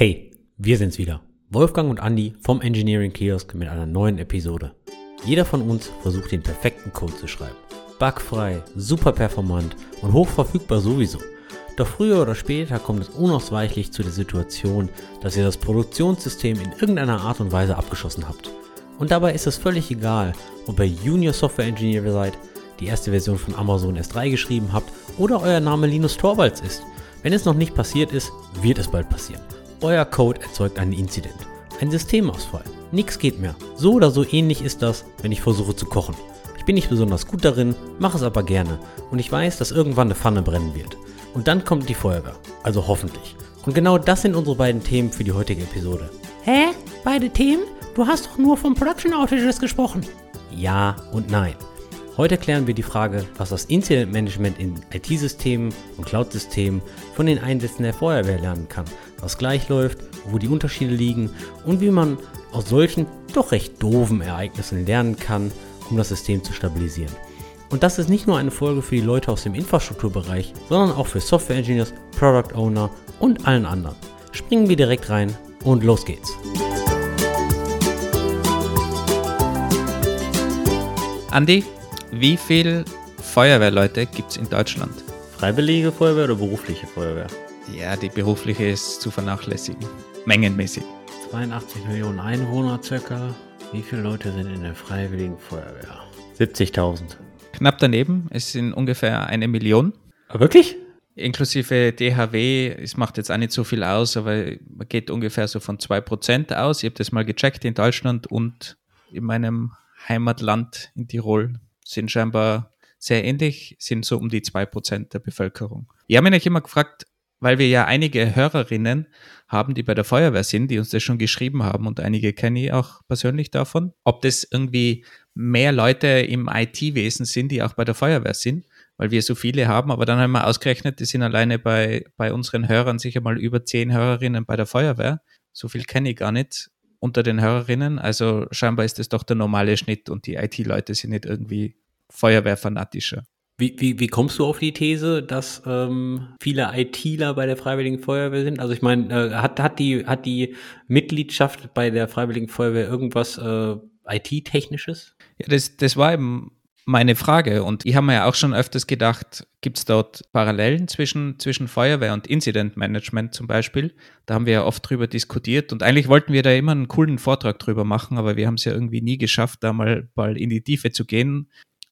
Hey, wir sind's wieder. Wolfgang und Andy vom Engineering Kiosk mit einer neuen Episode. Jeder von uns versucht den perfekten Code zu schreiben. Bugfrei, super performant und hochverfügbar sowieso. Doch früher oder später kommt es unausweichlich zu der Situation, dass ihr das Produktionssystem in irgendeiner Art und Weise abgeschossen habt. Und dabei ist es völlig egal, ob ihr Junior Software Engineer seid, die erste Version von Amazon S3 geschrieben habt oder euer Name Linus Torvalds ist. Wenn es noch nicht passiert ist, wird es bald passieren. Euer Code erzeugt einen Incident. Ein Systemausfall. Nix geht mehr. So oder so ähnlich ist das, wenn ich versuche zu kochen. Ich bin nicht besonders gut darin, mache es aber gerne und ich weiß, dass irgendwann eine Pfanne brennen wird. Und dann kommt die Feuerwehr. Also hoffentlich. Und genau das sind unsere beiden Themen für die heutige Episode. Hä? Beide Themen? Du hast doch nur von Production Outages gesprochen. Ja und nein. Heute klären wir die Frage, was das Incident Management in IT-Systemen und Cloud-Systemen von den Einsätzen der Feuerwehr lernen kann, was gleich läuft, wo die Unterschiede liegen und wie man aus solchen doch recht doofen Ereignissen lernen kann, um das System zu stabilisieren. Und das ist nicht nur eine Folge für die Leute aus dem Infrastrukturbereich, sondern auch für Software Engineers, Product Owner und allen anderen. Springen wir direkt rein und los geht's. Andi, wie viele Feuerwehrleute gibt es in Deutschland? Freiwillige Feuerwehr oder berufliche Feuerwehr? Ja, die berufliche ist zu vernachlässigen. Mengenmäßig. 82 Millionen Einwohner circa. Wie viele Leute sind in der Freiwilligen Feuerwehr? 70.000. Knapp daneben, es sind ungefähr eine Million. Ah, wirklich? Inklusive DHW, es macht jetzt auch nicht so viel aus, aber man geht ungefähr so von 2% aus. Ich habe das mal gecheckt in Deutschland und in meinem Heimatland in Tirol sind scheinbar sehr ähnlich, sind so um die 2% der Bevölkerung. Ich habe mich immer gefragt, weil wir ja einige Hörerinnen haben, die bei der Feuerwehr sind, die uns das schon geschrieben haben und einige kenne ich auch persönlich davon, ob das irgendwie mehr Leute im IT-Wesen sind, die auch bei der Feuerwehr sind, weil wir so viele haben, aber dann haben wir ausgerechnet, die sind alleine bei, bei unseren Hörern sicher mal über zehn Hörerinnen bei der Feuerwehr. So viel kenne ich gar nicht unter den Hörerinnen. Also scheinbar ist das doch der normale Schnitt und die IT-Leute sind nicht irgendwie Feuerwehrfanatischer. Wie, wie, wie kommst du auf die These, dass ähm, viele ITler bei der Freiwilligen Feuerwehr sind? Also ich meine, äh, hat, hat, die, hat die Mitgliedschaft bei der Freiwilligen Feuerwehr irgendwas äh, IT-Technisches? Ja, das, das war eben meine Frage. Und ich habe mir ja auch schon öfters gedacht, gibt es dort Parallelen zwischen, zwischen Feuerwehr und Incident Management zum Beispiel? Da haben wir ja oft drüber diskutiert und eigentlich wollten wir da immer einen coolen Vortrag drüber machen, aber wir haben es ja irgendwie nie geschafft, da mal, mal in die Tiefe zu gehen.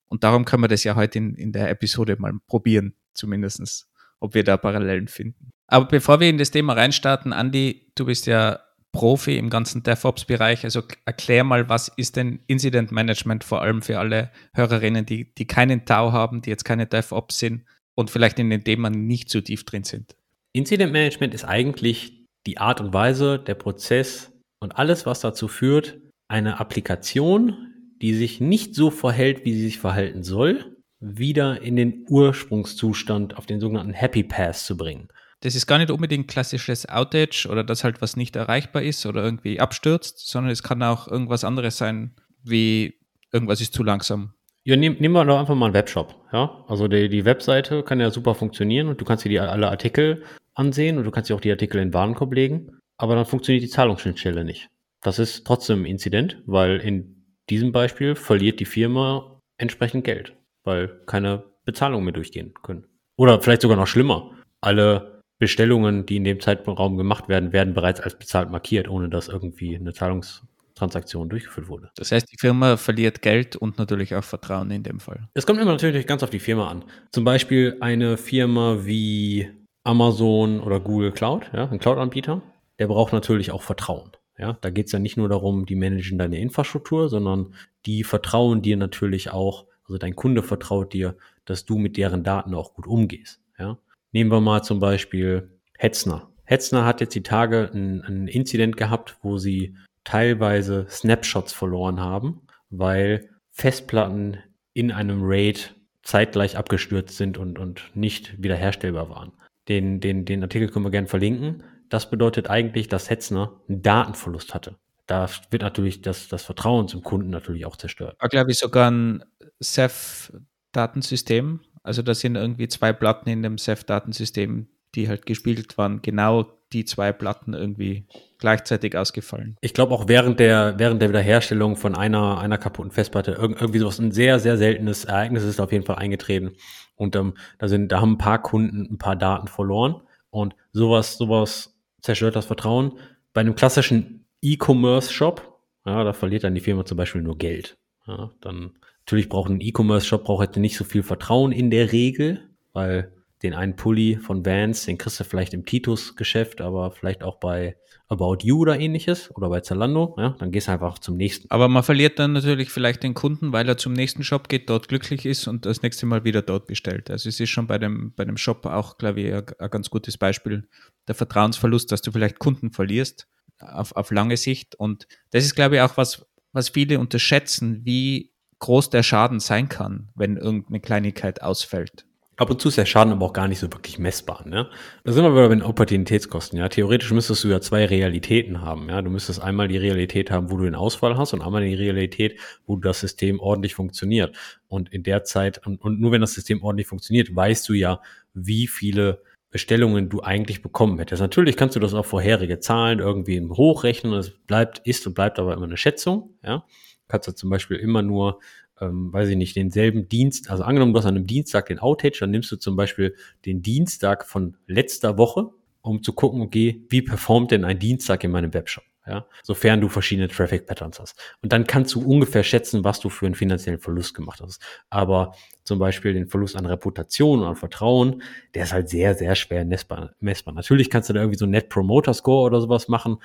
Und darum können wir das ja heute in, in der Episode mal probieren, zumindestens, ob wir da Parallelen finden. Aber bevor wir in das Thema reinstarten, Andi, du bist ja Profi im ganzen DevOps-Bereich. Also erklär mal, was ist denn Incident Management vor allem für alle Hörerinnen, die, die keinen Tau haben, die jetzt keine DevOps sind und vielleicht in den Themen nicht so tief drin sind? Incident Management ist eigentlich die Art und Weise, der Prozess und alles, was dazu führt, eine Applikation, die sich nicht so verhält, wie sie sich verhalten soll, wieder in den Ursprungszustand auf den sogenannten Happy Path zu bringen. Das ist gar nicht unbedingt klassisches Outage oder das halt was nicht erreichbar ist oder irgendwie abstürzt, sondern es kann auch irgendwas anderes sein, wie irgendwas ist zu langsam. Ja, nehm, nehmen wir doch einfach mal einen Webshop. Ja? Also die, die Webseite kann ja super funktionieren und du kannst dir die, alle Artikel ansehen und du kannst dir auch die Artikel in Warenkorb legen, aber dann funktioniert die Zahlungsschnittstelle nicht. Das ist trotzdem ein Inzident, weil in diesem Beispiel verliert die Firma entsprechend Geld, weil keine Bezahlungen mehr durchgehen können. Oder vielleicht sogar noch schlimmer. Alle Bestellungen, die in dem Zeitraum gemacht werden, werden bereits als bezahlt markiert, ohne dass irgendwie eine Zahlungstransaktion durchgeführt wurde. Das heißt, die Firma verliert Geld und natürlich auch Vertrauen in dem Fall. Es kommt immer natürlich ganz auf die Firma an. Zum Beispiel eine Firma wie Amazon oder Google Cloud, ja, ein Cloud-Anbieter, der braucht natürlich auch Vertrauen. Ja, da geht es ja nicht nur darum, die managen deine Infrastruktur, sondern die vertrauen dir natürlich auch, also dein Kunde vertraut dir, dass du mit deren Daten auch gut umgehst. Ja, nehmen wir mal zum Beispiel Hetzner. Hetzner hat jetzt die Tage ein, ein Inzident gehabt, wo sie teilweise Snapshots verloren haben, weil Festplatten in einem Raid zeitgleich abgestürzt sind und, und nicht wiederherstellbar waren. Den, den, den Artikel können wir gerne verlinken. Das bedeutet eigentlich, dass Hetzner einen Datenverlust hatte. Da wird natürlich das, das Vertrauen zum Kunden natürlich auch zerstört. War, glaube ich, sogar ein Ceph-Datensystem. Also da sind irgendwie zwei Platten in dem Ceph-Datensystem, die halt gespiegelt waren, genau die zwei Platten irgendwie gleichzeitig ausgefallen. Ich glaube auch während der, während der Wiederherstellung von einer, einer kaputten Festplatte irgendwie sowas, ein sehr, sehr seltenes Ereignis ist auf jeden Fall eingetreten. Und ähm, da sind, da haben ein paar Kunden ein paar Daten verloren. Und sowas, sowas zerstört das Vertrauen. Bei einem klassischen E-Commerce-Shop, ja, da verliert dann die Firma zum Beispiel nur Geld. Ja, dann natürlich braucht ein E-Commerce-Shop braucht halt nicht so viel Vertrauen in der Regel, weil den einen Pulli von Vans, den kriegst du vielleicht im Titus-Geschäft, aber vielleicht auch bei About You oder ähnliches oder bei Zalando, ja, dann gehst du einfach zum nächsten. Aber man verliert dann natürlich vielleicht den Kunden, weil er zum nächsten Shop geht, dort glücklich ist und das nächste Mal wieder dort bestellt. Also es ist schon bei dem, bei dem Shop auch, glaube ich, ein, ein ganz gutes Beispiel, der Vertrauensverlust, dass du vielleicht Kunden verlierst auf, auf lange Sicht. Und das ist, glaube ich, auch was, was viele unterschätzen, wie groß der Schaden sein kann, wenn irgendeine Kleinigkeit ausfällt. Ab und zu ist der Schaden aber auch gar nicht so wirklich messbar. Ne? Da sind wir wieder bei den Opportunitätskosten. Ja? Theoretisch müsstest du ja zwei Realitäten haben. Ja? Du müsstest einmal die Realität haben, wo du den Ausfall hast und einmal die Realität, wo das System ordentlich funktioniert. Und in der Zeit, und, und nur wenn das System ordentlich funktioniert, weißt du ja, wie viele Bestellungen du eigentlich bekommen hättest. Natürlich kannst du das auf vorherige Zahlen irgendwie hochrechnen. Es bleibt, ist und bleibt aber immer eine Schätzung. Ja? Kannst du zum Beispiel immer nur ähm, weiß ich nicht, denselben Dienst, also angenommen, du hast an einem Dienstag den Outage, dann nimmst du zum Beispiel den Dienstag von letzter Woche, um zu gucken, okay, wie performt denn ein Dienstag in meinem Webshop? Ja, sofern du verschiedene Traffic Patterns hast. Und dann kannst du ungefähr schätzen, was du für einen finanziellen Verlust gemacht hast. Aber zum Beispiel den Verlust an Reputation und an Vertrauen, der ist halt sehr, sehr schwer messbar. Natürlich kannst du da irgendwie so einen Net Promoter Score oder sowas machen,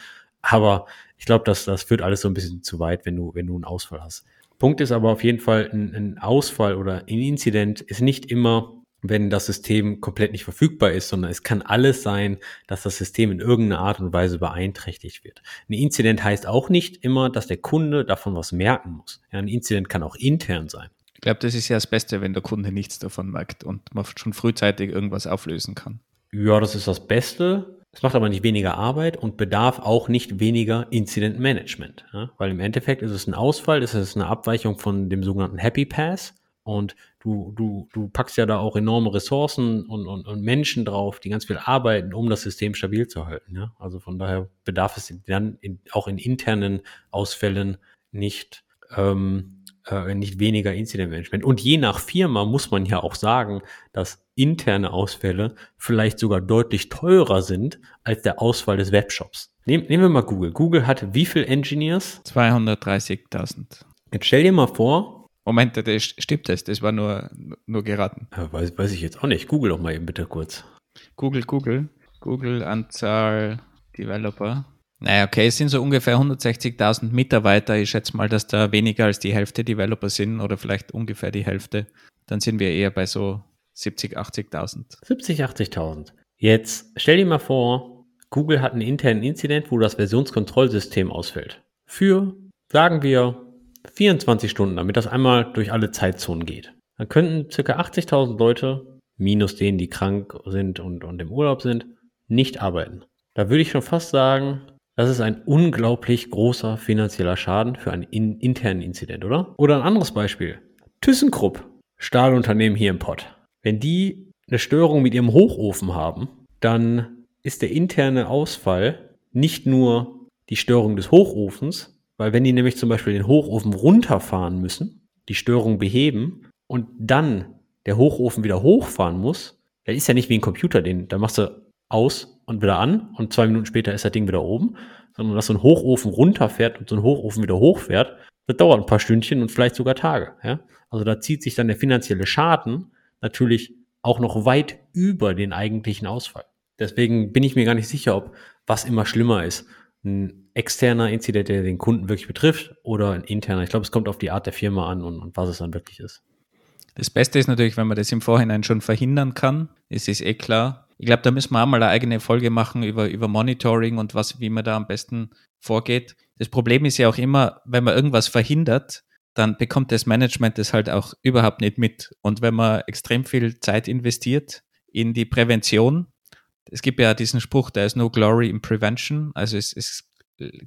aber ich glaube, dass das führt alles so ein bisschen zu weit, wenn du, wenn du einen Ausfall hast. Punkt ist aber auf jeden Fall, ein, ein Ausfall oder ein Incident ist nicht immer wenn das System komplett nicht verfügbar ist, sondern es kann alles sein, dass das System in irgendeiner Art und Weise beeinträchtigt wird. Ein Incident heißt auch nicht immer, dass der Kunde davon was merken muss. Ja, ein Incident kann auch intern sein. Ich glaube, das ist ja das Beste, wenn der Kunde nichts davon merkt und man schon frühzeitig irgendwas auflösen kann. Ja, das ist das Beste. Es macht aber nicht weniger Arbeit und bedarf auch nicht weniger Incident Management. Ja? Weil im Endeffekt ist es ein Ausfall, ist es eine Abweichung von dem sogenannten Happy Pass. Und du, du, du packst ja da auch enorme Ressourcen und, und, und Menschen drauf, die ganz viel arbeiten, um das System stabil zu halten. Ja? Also von daher bedarf es dann in, auch in internen Ausfällen nicht ähm, äh, nicht weniger Incident Management. Und je nach Firma muss man ja auch sagen, dass interne Ausfälle vielleicht sogar deutlich teurer sind als der Ausfall des Webshops. Nehm, nehmen wir mal Google. Google hat wie viel Engineers? 230.000. Jetzt stell dir mal vor. Moment, das stimmt das? Das war nur, nur geraten. Ja, weiß, weiß ich jetzt auch nicht. Google doch mal eben bitte kurz. Google, Google. Google Anzahl Developer. Naja, okay, es sind so ungefähr 160.000 Mitarbeiter. Ich schätze mal, dass da weniger als die Hälfte Developer sind oder vielleicht ungefähr die Hälfte. Dann sind wir eher bei so 70, 80.000. 70, 80.000. Jetzt stell dir mal vor, Google hat einen internen Incident, wo das Versionskontrollsystem ausfällt. Für, sagen wir, 24 Stunden, damit das einmal durch alle Zeitzonen geht. Dann könnten ca. 80.000 Leute, minus denen, die krank sind und, und im Urlaub sind, nicht arbeiten. Da würde ich schon fast sagen, das ist ein unglaublich großer finanzieller Schaden für einen in internen Inzident, oder? Oder ein anderes Beispiel. ThyssenKrupp, Stahlunternehmen hier im Pott. Wenn die eine Störung mit ihrem Hochofen haben, dann ist der interne Ausfall nicht nur die Störung des Hochofens, weil wenn die nämlich zum Beispiel den Hochofen runterfahren müssen, die Störung beheben und dann der Hochofen wieder hochfahren muss, dann ist ja nicht wie ein Computer, den, da machst du aus und wieder an und zwei Minuten später ist das Ding wieder oben, sondern dass so ein Hochofen runterfährt und so ein Hochofen wieder hochfährt, das dauert ein paar Stündchen und vielleicht sogar Tage. Ja? Also da zieht sich dann der finanzielle Schaden natürlich auch noch weit über den eigentlichen Ausfall. Deswegen bin ich mir gar nicht sicher, ob was immer schlimmer ist. Ein externer Inzident, der den Kunden wirklich betrifft, oder ein interner. Ich glaube, es kommt auf die Art der Firma an und, und was es dann wirklich ist. Das Beste ist natürlich, wenn man das im Vorhinein schon verhindern kann. Es ist eh klar, ich glaube, da müssen wir auch mal eine eigene Folge machen über, über Monitoring und was, wie man da am besten vorgeht. Das Problem ist ja auch immer, wenn man irgendwas verhindert, dann bekommt das Management das halt auch überhaupt nicht mit. Und wenn man extrem viel Zeit investiert in die Prävention, es gibt ja diesen Spruch, there is no glory in prevention, also es, es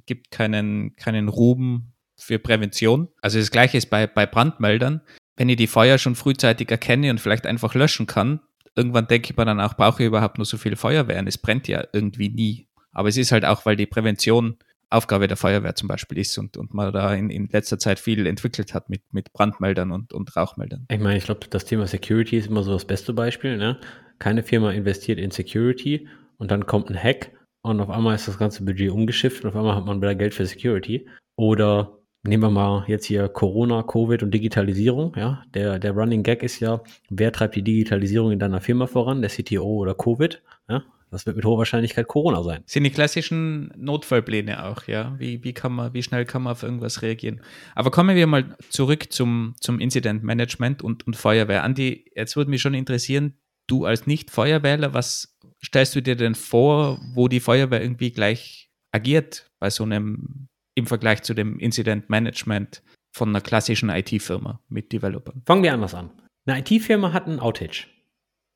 gibt keinen, keinen Ruhm für Prävention. Also das gleiche ist bei, bei Brandmeldern. Wenn ich die Feuer schon frühzeitig erkenne und vielleicht einfach löschen kann, irgendwann denke ich mir dann auch, brauche ich überhaupt nur so viel Feuerwehren? Es brennt ja irgendwie nie. Aber es ist halt auch, weil die Prävention Aufgabe der Feuerwehr zum Beispiel ist und, und man da in, in letzter Zeit viel entwickelt hat mit, mit Brandmeldern und, und Rauchmeldern. Ich meine, ich glaube, das Thema Security ist immer so das beste Beispiel. Ne? Keine Firma investiert in Security und dann kommt ein Hack und auf einmal ist das ganze Budget umgeschifft und auf einmal hat man wieder Geld für Security. Oder nehmen wir mal jetzt hier Corona, Covid und Digitalisierung. Ja, der, der Running Gag ist ja, wer treibt die Digitalisierung in deiner Firma voran, der CTO oder Covid? Ja, das wird mit hoher Wahrscheinlichkeit Corona sein. Sind die klassischen Notfallpläne auch, ja? Wie, wie, kann man, wie schnell kann man auf irgendwas reagieren? Aber kommen wir mal zurück zum, zum Incident Management und, und Feuerwehr. Andi, jetzt würde mich schon interessieren, du als Nicht-Feuerwehrler, was stellst du dir denn vor, wo die Feuerwehr irgendwie gleich agiert bei so einem, im Vergleich zu dem Incident Management von einer klassischen IT-Firma mit Developern? Fangen wir anders an. Eine IT-Firma hat einen Outage.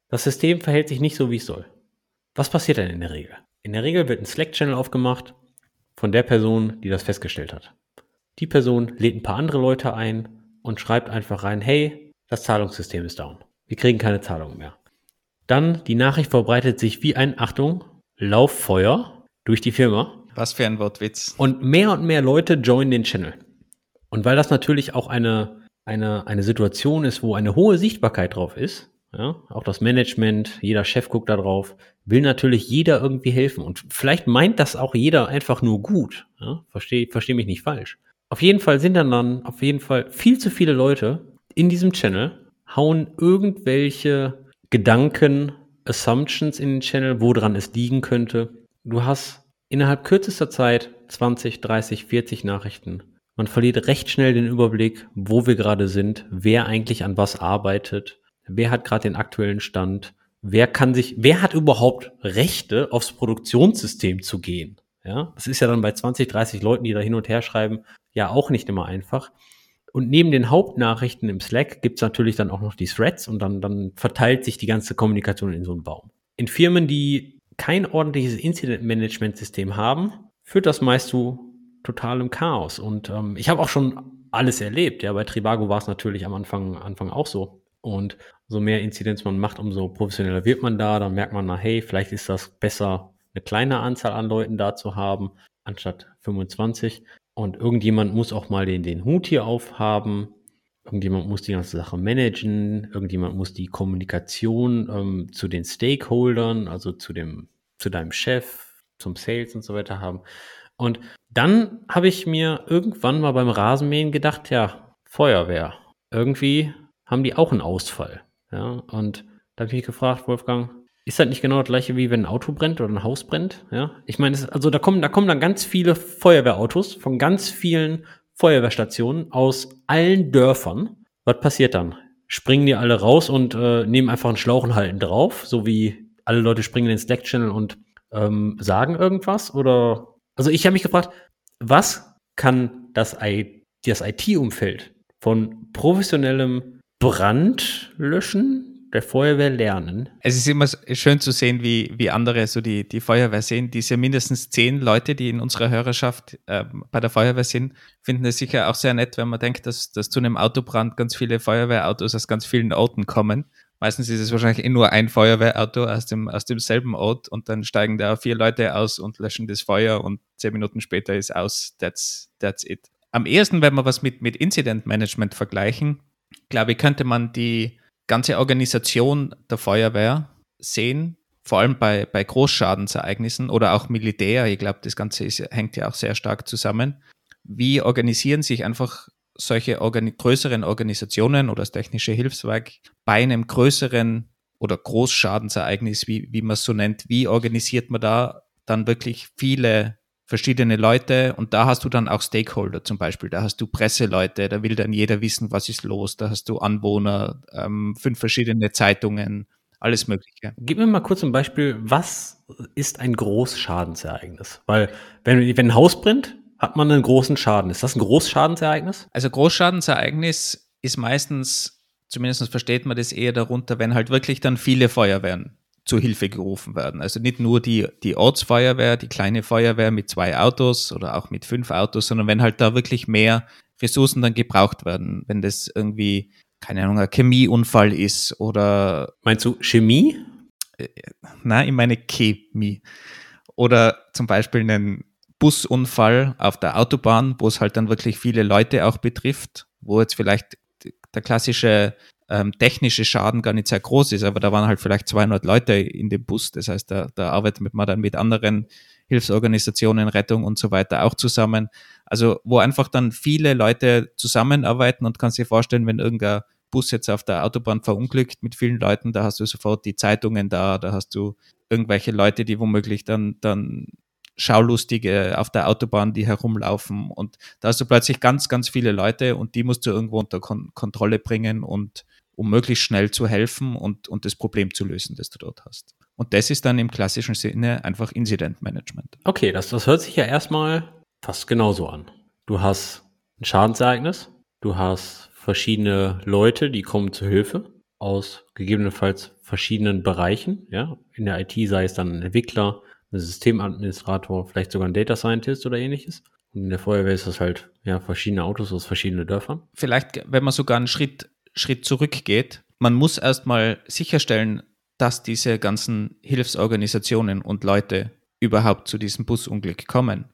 Das System verhält sich nicht so, wie es soll. Was passiert denn in der Regel? In der Regel wird ein Slack-Channel aufgemacht von der Person, die das festgestellt hat. Die Person lädt ein paar andere Leute ein und schreibt einfach rein, hey, das Zahlungssystem ist down. Wir kriegen keine Zahlung mehr. Dann die Nachricht verbreitet sich wie ein, Achtung, Lauffeuer durch die Firma. Was für ein Wortwitz. Und mehr und mehr Leute joinen den Channel. Und weil das natürlich auch eine, eine, eine Situation ist, wo eine hohe Sichtbarkeit drauf ist, ja, auch das Management, jeder Chef guckt da drauf, will natürlich jeder irgendwie helfen. Und vielleicht meint das auch jeder einfach nur gut. Ja, verstehe versteh mich nicht falsch. Auf jeden Fall sind dann dann auf jeden Fall viel zu viele Leute in diesem Channel, hauen irgendwelche Gedanken, Assumptions in den Channel, woran es liegen könnte. Du hast innerhalb kürzester Zeit 20, 30, 40 Nachrichten. Man verliert recht schnell den Überblick, wo wir gerade sind, wer eigentlich an was arbeitet wer hat gerade den aktuellen Stand, wer kann sich, wer hat überhaupt Rechte, aufs Produktionssystem zu gehen? Ja, das ist ja dann bei 20, 30 Leuten, die da hin und her schreiben, ja auch nicht immer einfach. Und neben den Hauptnachrichten im Slack gibt's natürlich dann auch noch die Threads und dann, dann verteilt sich die ganze Kommunikation in so einen Baum. In Firmen, die kein ordentliches Incident-Management-System haben, führt das meist zu totalem Chaos. Und ähm, ich habe auch schon alles erlebt. Ja, bei Trivago war es natürlich am Anfang, Anfang auch so. Und so mehr Inzidenz man macht, umso professioneller wird man da. Dann merkt man, na hey, vielleicht ist das besser, eine kleine Anzahl an Leuten da zu haben, anstatt 25. Und irgendjemand muss auch mal den, den Hut hier aufhaben. Irgendjemand muss die ganze Sache managen. Irgendjemand muss die Kommunikation ähm, zu den Stakeholdern, also zu dem, zu deinem Chef, zum Sales und so weiter haben. Und dann habe ich mir irgendwann mal beim Rasenmähen gedacht, ja, Feuerwehr. Irgendwie haben die auch einen Ausfall. Ja, und da habe ich mich gefragt, Wolfgang, ist das nicht genau das gleiche wie wenn ein Auto brennt oder ein Haus brennt? Ja, ich meine, also da kommen, da kommen dann ganz viele Feuerwehrautos von ganz vielen Feuerwehrstationen aus allen Dörfern. Was passiert dann? Springen die alle raus und äh, nehmen einfach einen Schlauch und halten drauf, so wie alle Leute springen in den Slack-Channel und ähm, sagen irgendwas? Oder also ich habe mich gefragt, was kann das, das IT-Umfeld von professionellem Brandlöschen der Feuerwehr lernen. Es ist immer schön zu sehen, wie, wie andere so die, die Feuerwehr sehen. Diese mindestens zehn Leute, die in unserer Hörerschaft äh, bei der Feuerwehr sind, finden es sicher auch sehr nett, wenn man denkt, dass, dass zu einem Autobrand ganz viele Feuerwehrautos aus ganz vielen Orten kommen. Meistens ist es wahrscheinlich eh nur ein Feuerwehrauto aus, dem, aus demselben Ort und dann steigen da vier Leute aus und löschen das Feuer und zehn Minuten später ist aus. That's, that's it. Am ehesten, wenn wir was mit, mit Incident Management vergleichen, glaube ich, könnte man die ganze Organisation der Feuerwehr sehen, vor allem bei, bei Großschadensereignissen oder auch Militär. Ich glaube, das Ganze ist, hängt ja auch sehr stark zusammen. Wie organisieren sich einfach solche organi größeren Organisationen oder das technische Hilfswerk bei einem größeren oder Großschadensereignis, wie, wie man es so nennt? Wie organisiert man da dann wirklich viele verschiedene Leute und da hast du dann auch Stakeholder zum Beispiel. Da hast du Presseleute, da will dann jeder wissen, was ist los. Da hast du Anwohner, ähm, fünf verschiedene Zeitungen, alles Mögliche. Gib mir mal kurz ein Beispiel, was ist ein Großschadensereignis? Weil wenn, wenn ein Haus brennt, hat man einen großen Schaden. Ist das ein Großschadensereignis? Also Großschadensereignis ist meistens, zumindest versteht man das eher darunter, wenn halt wirklich dann viele Feuerwehren zur Hilfe gerufen werden. Also nicht nur die, die Ortsfeuerwehr, die kleine Feuerwehr mit zwei Autos oder auch mit fünf Autos, sondern wenn halt da wirklich mehr Ressourcen dann gebraucht werden, wenn das irgendwie, keine Ahnung, ein Chemieunfall ist oder. Meinst du Chemie? Äh, nein, ich meine Chemie. Oder zum Beispiel einen Busunfall auf der Autobahn, wo es halt dann wirklich viele Leute auch betrifft, wo jetzt vielleicht der klassische ähm, technische Schaden gar nicht sehr groß ist, aber da waren halt vielleicht 200 Leute in dem Bus. Das heißt, da, da arbeitet man dann mit anderen Hilfsorganisationen, Rettung und so weiter auch zusammen. Also wo einfach dann viele Leute zusammenarbeiten und kannst dir vorstellen, wenn irgendein Bus jetzt auf der Autobahn verunglückt mit vielen Leuten, da hast du sofort die Zeitungen da, da hast du irgendwelche Leute, die womöglich dann, dann Schaulustige auf der Autobahn, die herumlaufen und da hast du plötzlich ganz, ganz viele Leute und die musst du irgendwo unter Kon Kontrolle bringen und um möglichst schnell zu helfen und, und das Problem zu lösen, das du dort hast. Und das ist dann im klassischen Sinne einfach Incident Management. Okay, das, das hört sich ja erstmal fast genauso an. Du hast ein Schadensereignis, du hast verschiedene Leute, die kommen zu Hilfe aus gegebenenfalls verschiedenen Bereichen. Ja, in der IT sei es dann ein Entwickler, Systemadministrator, vielleicht sogar ein Data Scientist oder ähnliches. Und in der Feuerwehr ist das halt ja verschiedene Autos aus verschiedenen Dörfern. Vielleicht, wenn man sogar einen Schritt Schritt zurückgeht. Man muss erstmal sicherstellen, dass diese ganzen Hilfsorganisationen und Leute überhaupt zu diesem Busunglück kommen.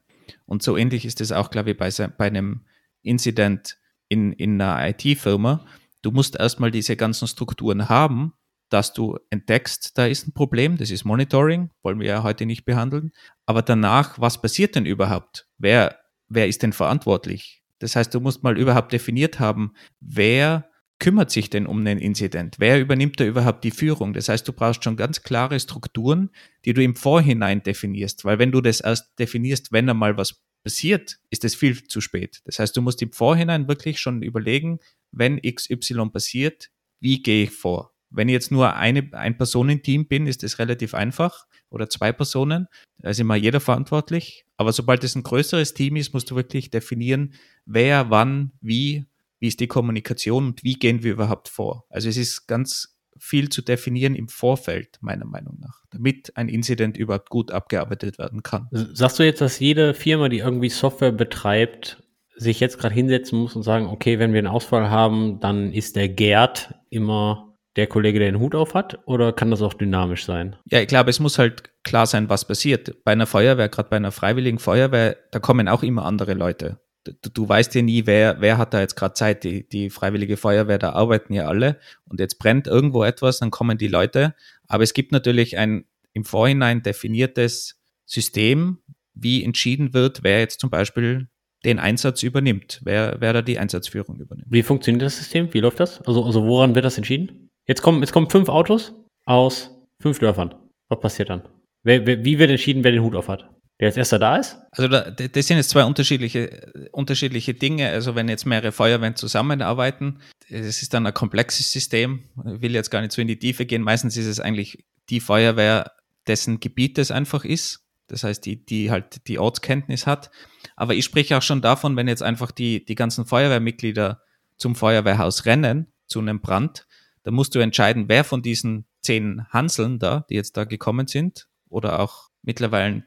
Und so ähnlich ist es auch, glaube ich, bei, bei einem Incident in, in einer IT-Firma. Du musst erstmal diese ganzen Strukturen haben, dass du entdeckst, da ist ein Problem, das ist Monitoring, wollen wir ja heute nicht behandeln. Aber danach, was passiert denn überhaupt? Wer, wer ist denn verantwortlich? Das heißt, du musst mal überhaupt definiert haben, wer kümmert sich denn um einen Incident? Wer übernimmt da überhaupt die Führung? Das heißt, du brauchst schon ganz klare Strukturen, die du im Vorhinein definierst, weil wenn du das erst definierst, wenn einmal was passiert, ist es viel zu spät. Das heißt, du musst im Vorhinein wirklich schon überlegen, wenn XY passiert, wie gehe ich vor? Wenn ich jetzt nur eine, ein Personenteam bin, ist das relativ einfach oder zwei Personen, da ist immer jeder verantwortlich. Aber sobald es ein größeres Team ist, musst du wirklich definieren, wer, wann, wie wie ist die Kommunikation und wie gehen wir überhaupt vor. Also es ist ganz viel zu definieren im Vorfeld, meiner Meinung nach, damit ein Incident überhaupt gut abgearbeitet werden kann. Sagst du jetzt, dass jede Firma, die irgendwie Software betreibt, sich jetzt gerade hinsetzen muss und sagen, okay, wenn wir einen Ausfall haben, dann ist der Gerd immer der Kollege, der den Hut auf hat, oder kann das auch dynamisch sein? Ja, ich glaube, es muss halt klar sein, was passiert. Bei einer Feuerwehr, gerade bei einer freiwilligen Feuerwehr, da kommen auch immer andere Leute du, du weißt ja nie, wer, wer hat da jetzt gerade Zeit. Die, die Freiwillige Feuerwehr, da arbeiten ja alle und jetzt brennt irgendwo etwas, dann kommen die Leute. Aber es gibt natürlich ein im Vorhinein definiertes System, wie entschieden wird, wer jetzt zum Beispiel den Einsatz übernimmt, wer, wer da die Einsatzführung übernimmt. Wie funktioniert das System? Wie läuft das? Also, also woran wird das entschieden? Jetzt kommen, jetzt kommen fünf Autos aus fünf Dörfern. Was passiert dann? Wer, wer, wie wird entschieden, wer den Hut auf hat? der als erster da ist? Also da, das sind jetzt zwei unterschiedliche, unterschiedliche Dinge. Also wenn jetzt mehrere Feuerwehren zusammenarbeiten, es ist dann ein komplexes System. Ich will jetzt gar nicht so in die Tiefe gehen. Meistens ist es eigentlich die Feuerwehr, dessen Gebiet es einfach ist. Das heißt, die, die halt die Ortskenntnis hat. Aber ich spreche auch schon davon, wenn jetzt einfach die, die ganzen Feuerwehrmitglieder zum Feuerwehrhaus rennen, zu einem Brand, dann musst du entscheiden, wer von diesen zehn Hanseln da, die jetzt da gekommen sind, oder auch mittlerweile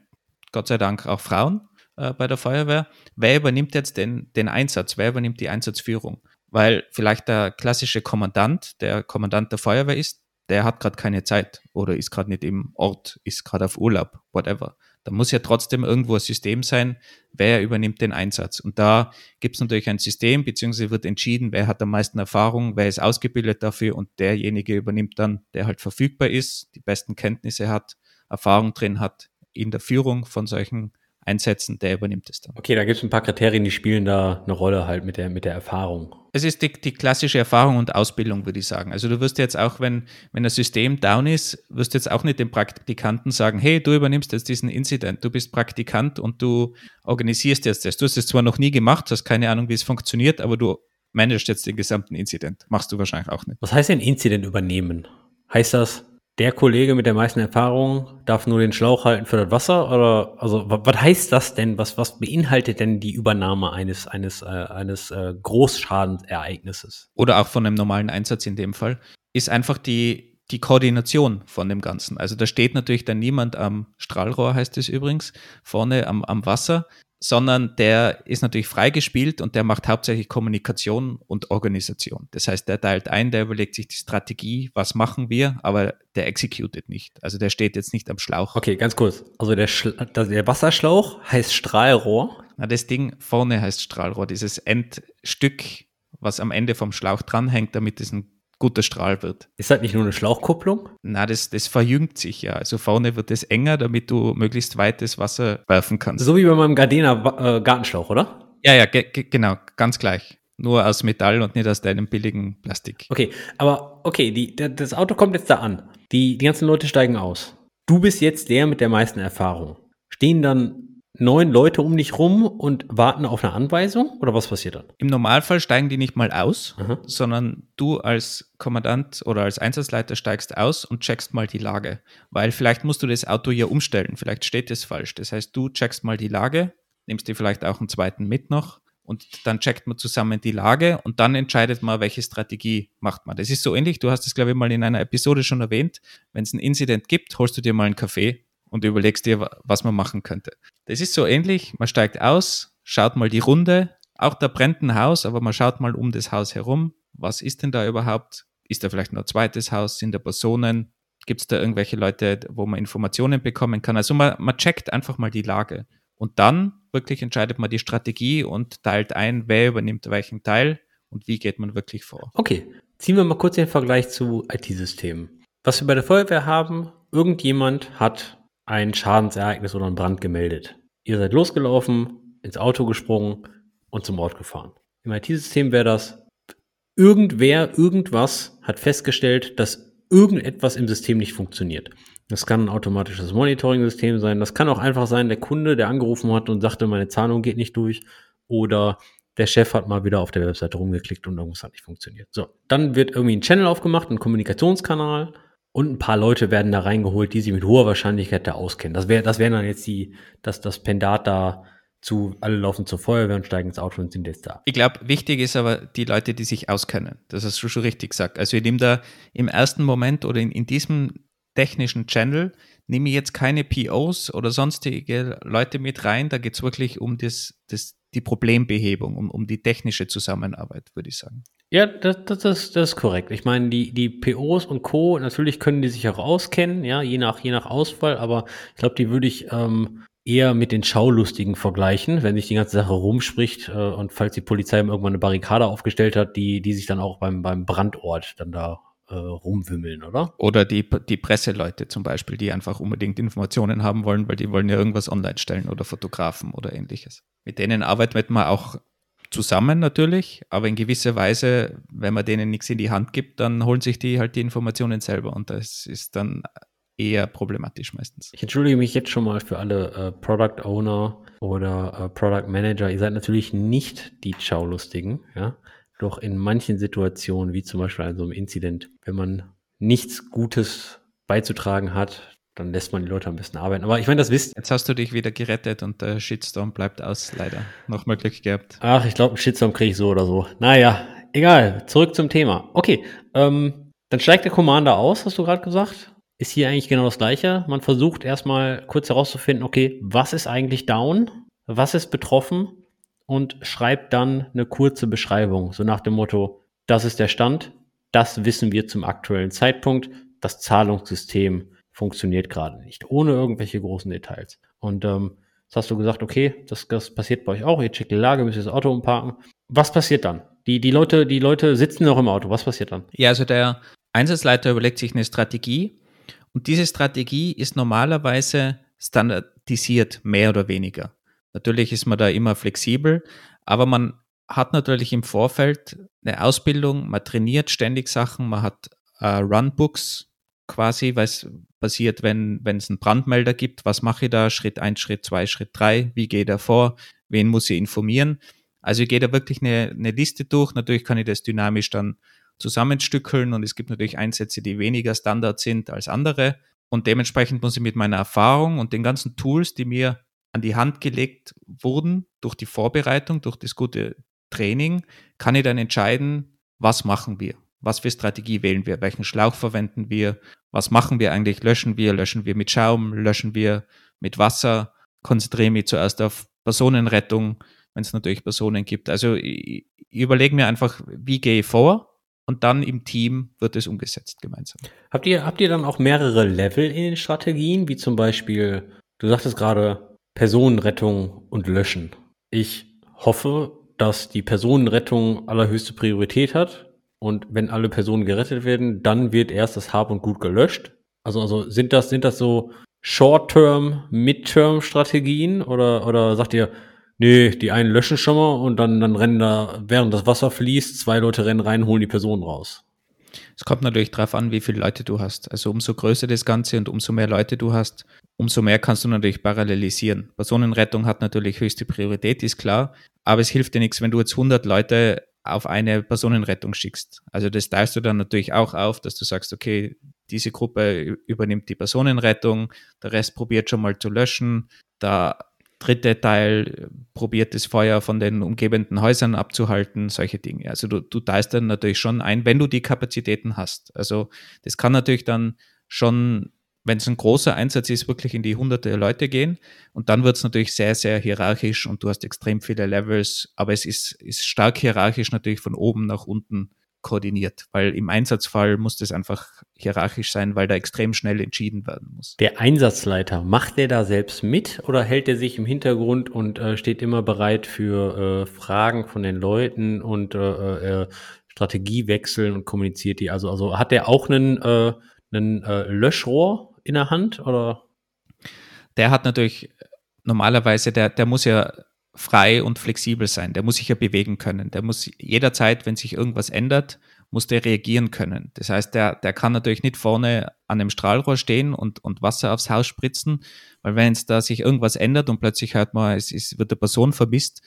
Gott sei Dank auch Frauen äh, bei der Feuerwehr. Wer übernimmt jetzt den, den Einsatz? Wer übernimmt die Einsatzführung? Weil vielleicht der klassische Kommandant, der Kommandant der Feuerwehr ist, der hat gerade keine Zeit oder ist gerade nicht im Ort, ist gerade auf Urlaub, whatever. Da muss ja trotzdem irgendwo ein System sein, wer übernimmt den Einsatz. Und da gibt es natürlich ein System, beziehungsweise wird entschieden, wer hat am meisten Erfahrung, wer ist ausgebildet dafür und derjenige übernimmt dann, der halt verfügbar ist, die besten Kenntnisse hat, Erfahrung drin hat, in der Führung von solchen Einsätzen, der übernimmt es dann. Okay, da gibt es ein paar Kriterien, die spielen da eine Rolle halt mit der, mit der Erfahrung. Es ist die, die klassische Erfahrung und Ausbildung, würde ich sagen. Also du wirst jetzt auch, wenn, wenn das System down ist, wirst du jetzt auch nicht dem Praktikanten sagen, hey, du übernimmst jetzt diesen Incident, du bist Praktikant und du organisierst jetzt das. Du hast es zwar noch nie gemacht, hast keine Ahnung, wie es funktioniert, aber du managst jetzt den gesamten Incident. Machst du wahrscheinlich auch nicht. Was heißt denn Incident übernehmen? Heißt das, der Kollege mit der meisten Erfahrung darf nur den Schlauch halten für das Wasser? Oder also was heißt das denn? Was, was beinhaltet denn die Übernahme eines, eines, äh, eines äh, Großschadensereignisses? Oder auch von einem normalen Einsatz in dem Fall, ist einfach die, die Koordination von dem Ganzen. Also da steht natürlich dann niemand am Strahlrohr, heißt es übrigens, vorne am, am Wasser, sondern der ist natürlich freigespielt und der macht hauptsächlich Kommunikation und Organisation. Das heißt, der teilt ein, der überlegt sich die Strategie, was machen wir, aber der executet nicht. Also der steht jetzt nicht am Schlauch. Okay, ganz kurz. Also der, Schla der Wasserschlauch heißt Strahlrohr. Na, das Ding vorne heißt Strahlrohr, dieses Endstück, was am Ende vom Schlauch dranhängt, damit es ein guter Strahl wird. Ist das nicht nur eine Schlauchkupplung? Na, das, das verjüngt sich ja. Also vorne wird es enger, damit du möglichst weites Wasser werfen kannst. So wie bei meinem Gardena äh, Gartenschlauch, oder? Ja, ja, ge ge genau, ganz gleich. Nur aus Metall und nicht aus deinem billigen Plastik. Okay, aber okay, die, das Auto kommt jetzt da an. Die, die ganzen Leute steigen aus. Du bist jetzt der mit der meisten Erfahrung. Stehen dann neun Leute um dich rum und warten auf eine Anweisung oder was passiert dann? Im Normalfall steigen die nicht mal aus, Aha. sondern du als Kommandant oder als Einsatzleiter steigst aus und checkst mal die Lage. Weil vielleicht musst du das Auto ja umstellen, vielleicht steht es falsch. Das heißt, du checkst mal die Lage, nimmst dir vielleicht auch einen zweiten mit noch und dann checkt man zusammen die Lage und dann entscheidet man, welche Strategie macht man. Das ist so ähnlich, du hast es, glaube ich, mal in einer Episode schon erwähnt. Wenn es einen Incident gibt, holst du dir mal einen Kaffee und überlegst dir, was man machen könnte. Das ist so ähnlich, man steigt aus, schaut mal die Runde, auch da brennt ein Haus, aber man schaut mal um das Haus herum, was ist denn da überhaupt? Ist da vielleicht noch ein zweites Haus? Sind da Personen? Gibt es da irgendwelche Leute, wo man Informationen bekommen kann? Also man, man checkt einfach mal die Lage. Und dann wirklich entscheidet man die Strategie und teilt ein, wer übernimmt welchen Teil und wie geht man wirklich vor. Okay, ziehen wir mal kurz den Vergleich zu IT-Systemen. Was wir bei der Feuerwehr haben, irgendjemand hat ein Schadensereignis oder einen Brand gemeldet. Ihr seid losgelaufen, ins Auto gesprungen und zum Ort gefahren. Im IT-System wäre das, irgendwer, irgendwas hat festgestellt, dass irgendetwas im System nicht funktioniert. Das kann ein automatisches Monitoring-System sein. Das kann auch einfach sein, der Kunde, der angerufen hat und sagte, meine Zahlung geht nicht durch. Oder der Chef hat mal wieder auf der Webseite rumgeklickt und irgendwas hat nicht funktioniert. So, dann wird irgendwie ein Channel aufgemacht, ein Kommunikationskanal und ein paar Leute werden da reingeholt, die sich mit hoher Wahrscheinlichkeit da auskennen. Das wäre, das wären dann jetzt die, dass das Pendat da zu, alle laufen zur Feuerwehr und steigen ins Auto und sind jetzt da. Ich glaube, wichtig ist aber die Leute, die sich auskennen. Das hast du schon richtig gesagt. Also ich nehme da im ersten Moment oder in, in diesem technischen Channel, nehme ich jetzt keine POs oder sonstige Leute mit rein. Da geht es wirklich um das, das, die Problembehebung, um, um die technische Zusammenarbeit, würde ich sagen. Ja, das, das, das, das ist korrekt. Ich meine, die, die POs und Co., natürlich können die sich auch auskennen, ja, je nach, je nach Ausfall, aber ich glaube, die würde ich ähm, eher mit den Schaulustigen vergleichen, wenn sich die ganze Sache rumspricht äh, und falls die Polizei irgendwann eine Barrikade aufgestellt hat, die, die sich dann auch beim, beim Brandort dann da äh, rumwimmeln, oder? Oder die, die Presseleute zum Beispiel, die einfach unbedingt Informationen haben wollen, weil die wollen ja irgendwas online stellen oder Fotografen oder ähnliches. Mit denen arbeitet man auch zusammen natürlich, aber in gewisser Weise, wenn man denen nichts in die Hand gibt, dann holen sich die halt die Informationen selber und das ist dann eher problematisch meistens. Ich entschuldige mich jetzt schon mal für alle äh, Product Owner oder äh, Product Manager. Ihr seid natürlich nicht die Schaulustigen, ja. Doch in manchen Situationen, wie zum Beispiel an so einem Incident, wenn man nichts Gutes beizutragen hat, dann lässt man die Leute am besten arbeiten. Aber ich meine, das wisst Jetzt hast du dich wieder gerettet und der Shitstorm bleibt aus, leider. Nochmal Glück gehabt. Ach, ich glaube, einen Shitstorm kriege ich so oder so. Naja, egal. Zurück zum Thema. Okay, ähm, dann steigt der Commander aus, hast du gerade gesagt. Ist hier eigentlich genau das Gleiche. Man versucht erstmal kurz herauszufinden, okay, was ist eigentlich down? Was ist betroffen? Und schreibt dann eine kurze Beschreibung, so nach dem Motto, das ist der Stand, das wissen wir zum aktuellen Zeitpunkt, das Zahlungssystem funktioniert gerade nicht, ohne irgendwelche großen Details. Und ähm, jetzt hast du gesagt, okay, das, das passiert bei euch auch, ihr checkt die Lage, müsst ihr das Auto umparken. Was passiert dann? Die, die, Leute, die Leute sitzen noch im Auto, was passiert dann? Ja, also der Einsatzleiter überlegt sich eine Strategie und diese Strategie ist normalerweise standardisiert, mehr oder weniger. Natürlich ist man da immer flexibel, aber man hat natürlich im Vorfeld eine Ausbildung, man trainiert ständig Sachen, man hat äh, Runbooks, quasi, was passiert, wenn, es einen Brandmelder gibt, was mache ich da, Schritt 1, Schritt 2, Schritt 3, wie geht er vor, wen muss ich informieren. Also ich gehe da wirklich eine, eine Liste durch, natürlich kann ich das dynamisch dann zusammenstückeln und es gibt natürlich Einsätze, die weniger Standard sind als andere. Und dementsprechend muss ich mit meiner Erfahrung und den ganzen Tools, die mir an die Hand gelegt wurden durch die Vorbereitung, durch das gute Training, kann ich dann entscheiden, was machen wir. was für Strategie wählen wir, welchen Schlauch verwenden wir, was machen wir eigentlich, löschen wir, löschen wir mit Schaum, löschen wir mit Wasser, konzentriere mich zuerst auf Personenrettung, wenn es natürlich Personen gibt. Also ich, überlege mir einfach, wie gehe ich vor und dann im Team wird es umgesetzt gemeinsam. Habt ihr, habt ihr dann auch mehrere Level in den Strategien, wie zum Beispiel, du sagtest gerade Personenrettung und Löschen. Ich hoffe, dass die Personenrettung allerhöchste Priorität hat und wenn alle Personen gerettet werden, dann wird erst das Hab und Gut gelöscht. Also, also sind das, sind das so Short-Term, Mid-Term-Strategien oder, oder sagt ihr, nee, die einen löschen schon mal und dann, dann rennen da, während das Wasser fließt, zwei Leute rennen rein, holen die Personen raus? Es kommt natürlich darauf an, wie viele Leute du hast. Also umso größer das Ganze und umso mehr Leute du hast, umso mehr kannst du natürlich parallelisieren. Personenrettung hat natürlich höchste Priorität, ist klar, aber es hilft dir nichts, wenn du jetzt 100 Leute auf eine Personenrettung schickst. Also das teilst du dann natürlich auch auf, dass du sagst, okay, diese Gruppe übernimmt die Personenrettung, der Rest probiert schon mal zu löschen, der dritte Teil probiert das Feuer von den umgebenden Häusern abzuhalten, solche Dinge. Also du, du teilst dann natürlich schon ein, wenn du die Kapazitäten hast. Also das kann natürlich dann schon wenn es ein großer Einsatz ist, wirklich in die hunderte Leute gehen. Und dann wird es natürlich sehr, sehr hierarchisch und du hast extrem viele Levels, aber es ist, ist stark hierarchisch natürlich von oben nach unten koordiniert, weil im Einsatzfall muss das einfach hierarchisch sein, weil da extrem schnell entschieden werden muss. Der Einsatzleiter, macht der da selbst mit oder hält er sich im Hintergrund und äh, steht immer bereit für äh, Fragen von den Leuten und äh, äh, Strategiewechseln und kommuniziert die? Also, also hat der auch einen, äh, einen äh, Löschrohr in der Hand oder? Der hat natürlich normalerweise, der, der muss ja frei und flexibel sein. Der muss sich ja bewegen können. Der muss jederzeit, wenn sich irgendwas ändert, muss der reagieren können. Das heißt, der, der kann natürlich nicht vorne an einem Strahlrohr stehen und, und Wasser aufs Haus spritzen, weil wenn es da sich irgendwas ändert und plötzlich hört man, es ist, wird eine Person vermisst,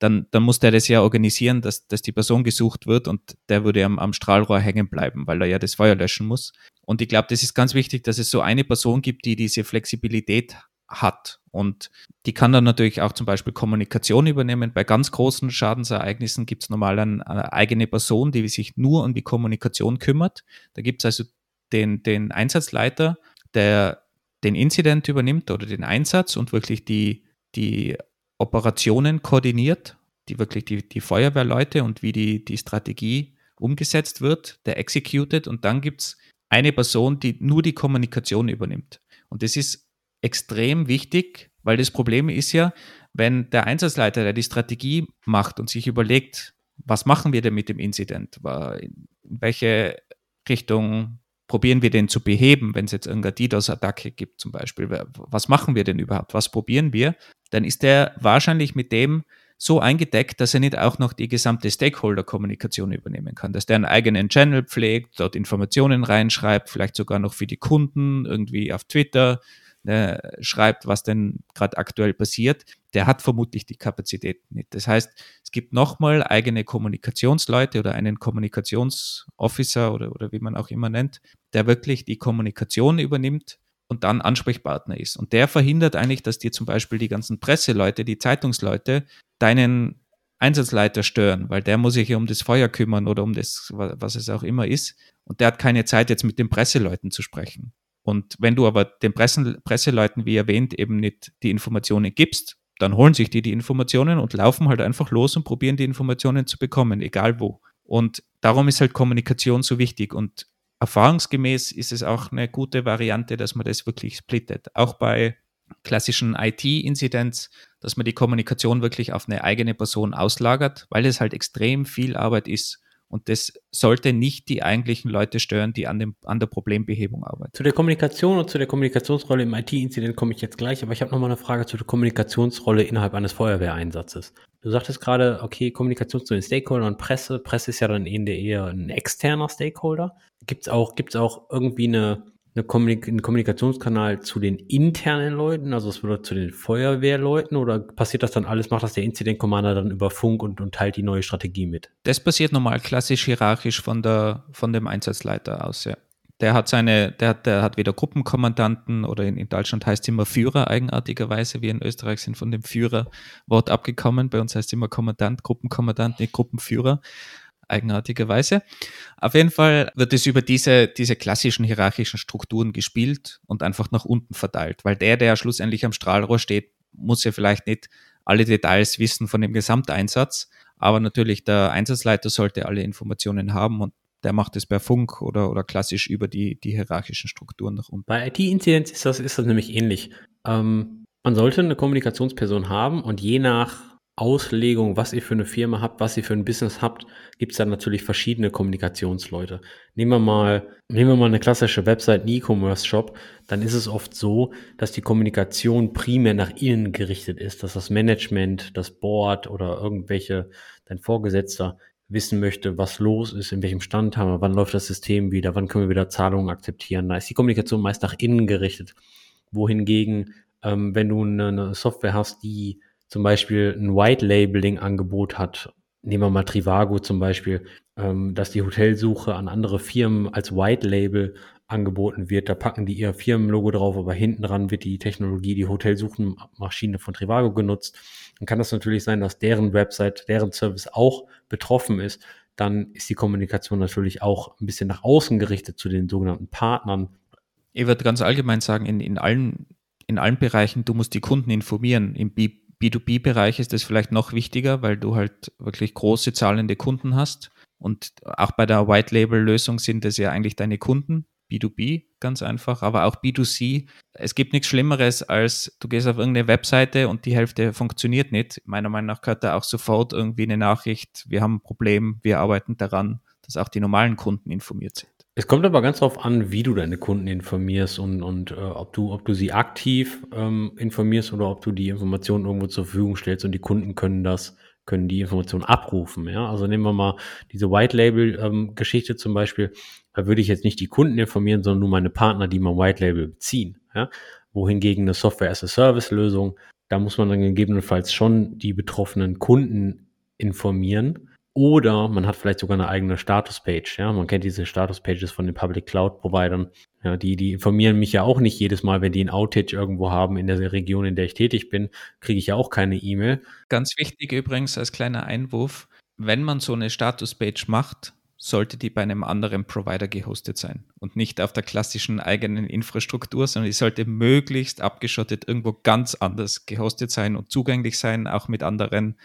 dann, dann muss der das ja organisieren, dass, dass die Person gesucht wird und der würde am, am Strahlrohr hängen bleiben, weil er ja das Feuer löschen muss. Und ich glaube, das ist ganz wichtig, dass es so eine Person gibt, die diese Flexibilität hat. Und die kann dann natürlich auch zum Beispiel Kommunikation übernehmen. Bei ganz großen Schadensereignissen gibt es normal eine, eine, eigene Person, die sich nur um die Kommunikation kümmert. Da gibt es also den, den Einsatzleiter, der den Incident übernimmt oder den Einsatz und wirklich die, die Operationen koordiniert, die wirklich die, die Feuerwehrleute und wie die, die Strategie umgesetzt wird, der executed und dann gibt es eine Person, die nur die Kommunikation übernimmt. Und das ist extrem wichtig, weil das Problem ist ja, wenn der Einsatzleiter, der die Strategie macht und sich überlegt, was machen wir denn mit dem Incident, in welche Richtung probieren wir den zu beheben, wenn es jetzt irgendeine DDoS-Attacke gibt zum Beispiel. Was machen wir denn überhaupt? Was probieren wir? Dann ist der wahrscheinlich mit dem so eingedeckt, dass er nicht auch noch die gesamte Stakeholder-Kommunikation übernehmen kann, dass der einen eigenen Channel pflegt, dort Informationen reinschreibt, vielleicht sogar noch für die Kunden irgendwie auf Twitter ne, schreibt, was denn gerade aktuell passiert, der hat vermutlich die Kapazität nicht. Das heißt, es gibt nochmal eigene Kommunikationsleute oder einen Kommunikationsofficer oder, oder wie man auch immer nennt, der wirklich die Kommunikation übernimmt und dann Ansprechpartner ist. Und der verhindert eigentlich, dass dir zum Beispiel die ganzen Presseleute, die Zeitungsleute deinen Einsatzleiter stören, weil der muss sich ja um das Feuer kümmern oder um das, was es auch immer ist. Und der hat keine Zeit, jetzt mit den Presseleuten zu sprechen. Und wenn du aber den Pressen, Presseleuten, wie erwähnt, eben nicht die Informationen gibst, dann holen sich die die Informationen und laufen halt einfach los und probieren die Informationen zu bekommen, egal wo. Und darum ist halt Kommunikation so wichtig. Und erfahrungsgemäß ist es auch eine gute Variante, dass man das wirklich splittet. Auch bei klassischen IT-Inzidenz, dass man die Kommunikation wirklich auf eine eigene Person auslagert, weil es halt extrem viel Arbeit ist und das sollte nicht die eigentlichen Leute stören, die an, dem, an der Problembehebung arbeiten. Zu der Kommunikation und zu der Kommunikationsrolle im IT-Incident komme ich jetzt gleich, aber ich habe nochmal eine Frage zu der Kommunikationsrolle innerhalb eines Feuerwehreinsatzes. Du sagtest gerade, okay, Kommunikation zu den Stakeholdern und Presse. Presse ist ja dann eher ein externer Stakeholder. Gibt es auch, gibt's auch irgendwie eine, eine Kommunik einen Kommunikationskanal zu den internen Leuten, also es würde zu den Feuerwehrleuten oder passiert das dann alles, macht das der Incident Commander dann über Funk und, und teilt die neue Strategie mit? Das passiert normal klassisch hierarchisch von der von dem Einsatzleiter aus, ja. Der hat seine, der der hat weder Gruppenkommandanten oder in, in Deutschland heißt es immer Führer eigenartigerweise. Wir in Österreich sind von dem Führerwort abgekommen. Bei uns heißt es immer Kommandant, Gruppenkommandant, nicht Gruppenführer. Eigenartigerweise. Auf jeden Fall wird es über diese, diese klassischen hierarchischen Strukturen gespielt und einfach nach unten verteilt, weil der, der schlussendlich am Strahlrohr steht, muss ja vielleicht nicht alle Details wissen von dem Gesamteinsatz, aber natürlich der Einsatzleiter sollte alle Informationen haben und der macht es per Funk oder, oder klassisch über die, die hierarchischen Strukturen nach unten. Bei IT-Inzidenz ist das, ist das nämlich ähnlich. Ähm, man sollte eine Kommunikationsperson haben und je nach Auslegung, was ihr für eine Firma habt, was ihr für ein Business habt, gibt es dann natürlich verschiedene Kommunikationsleute. Nehmen wir mal, nehmen wir mal eine klassische Website, einen E-Commerce-Shop, dann ist es oft so, dass die Kommunikation primär nach innen gerichtet ist, dass das Management, das Board oder irgendwelche, dein Vorgesetzter wissen möchte, was los ist, in welchem Stand haben wir, wann läuft das System wieder, wann können wir wieder Zahlungen akzeptieren. Da ist die Kommunikation meist nach innen gerichtet. Wohingegen, ähm, wenn du eine, eine Software hast, die zum Beispiel ein White Labeling Angebot hat, nehmen wir mal Trivago zum Beispiel, ähm, dass die Hotelsuche an andere Firmen als White Label angeboten wird. Da packen die ihr Firmenlogo drauf, aber hinten dran wird die Technologie, die Hotelsuchenmaschine von Trivago genutzt. Dann kann das natürlich sein, dass deren Website, deren Service auch betroffen ist. Dann ist die Kommunikation natürlich auch ein bisschen nach außen gerichtet zu den sogenannten Partnern. Ich würde ganz allgemein sagen, in, in allen in allen Bereichen, du musst die Kunden informieren. Im B B2B-Bereich ist das vielleicht noch wichtiger, weil du halt wirklich große zahlende Kunden hast. Und auch bei der White-Label-Lösung sind es ja eigentlich deine Kunden. B2B, ganz einfach, aber auch B2C. Es gibt nichts Schlimmeres, als du gehst auf irgendeine Webseite und die Hälfte funktioniert nicht. Meiner Meinung nach gehört da auch sofort irgendwie eine Nachricht, wir haben ein Problem, wir arbeiten daran, dass auch die normalen Kunden informiert sind. Es kommt aber ganz darauf an, wie du deine Kunden informierst und, und äh, ob, du, ob du sie aktiv ähm, informierst oder ob du die Informationen irgendwo zur Verfügung stellst und die Kunden können das, können die Informationen abrufen. Ja? Also nehmen wir mal diese White Label ähm, zum Beispiel. Da würde ich jetzt nicht die Kunden informieren, sondern nur meine Partner, die mein White Label beziehen. Ja? Wohingegen eine Software as a Service Lösung, da muss man dann gegebenenfalls schon die betroffenen Kunden informieren oder man hat vielleicht sogar eine eigene Status-Page. Ja, man kennt diese Status-Pages von den Public Cloud-Providern. Ja, die, die informieren mich ja auch nicht jedes Mal, wenn die ein Outage irgendwo haben in der Region, in der ich tätig bin, kriege ich ja auch keine E-Mail. Ganz wichtig übrigens als kleiner Einwurf, wenn man so eine Status-Page macht, sollte die bei einem anderen Provider gehostet sein und nicht auf der klassischen eigenen Infrastruktur, sondern die sollte möglichst abgeschottet irgendwo ganz anders gehostet sein und zugänglich sein, auch mit anderen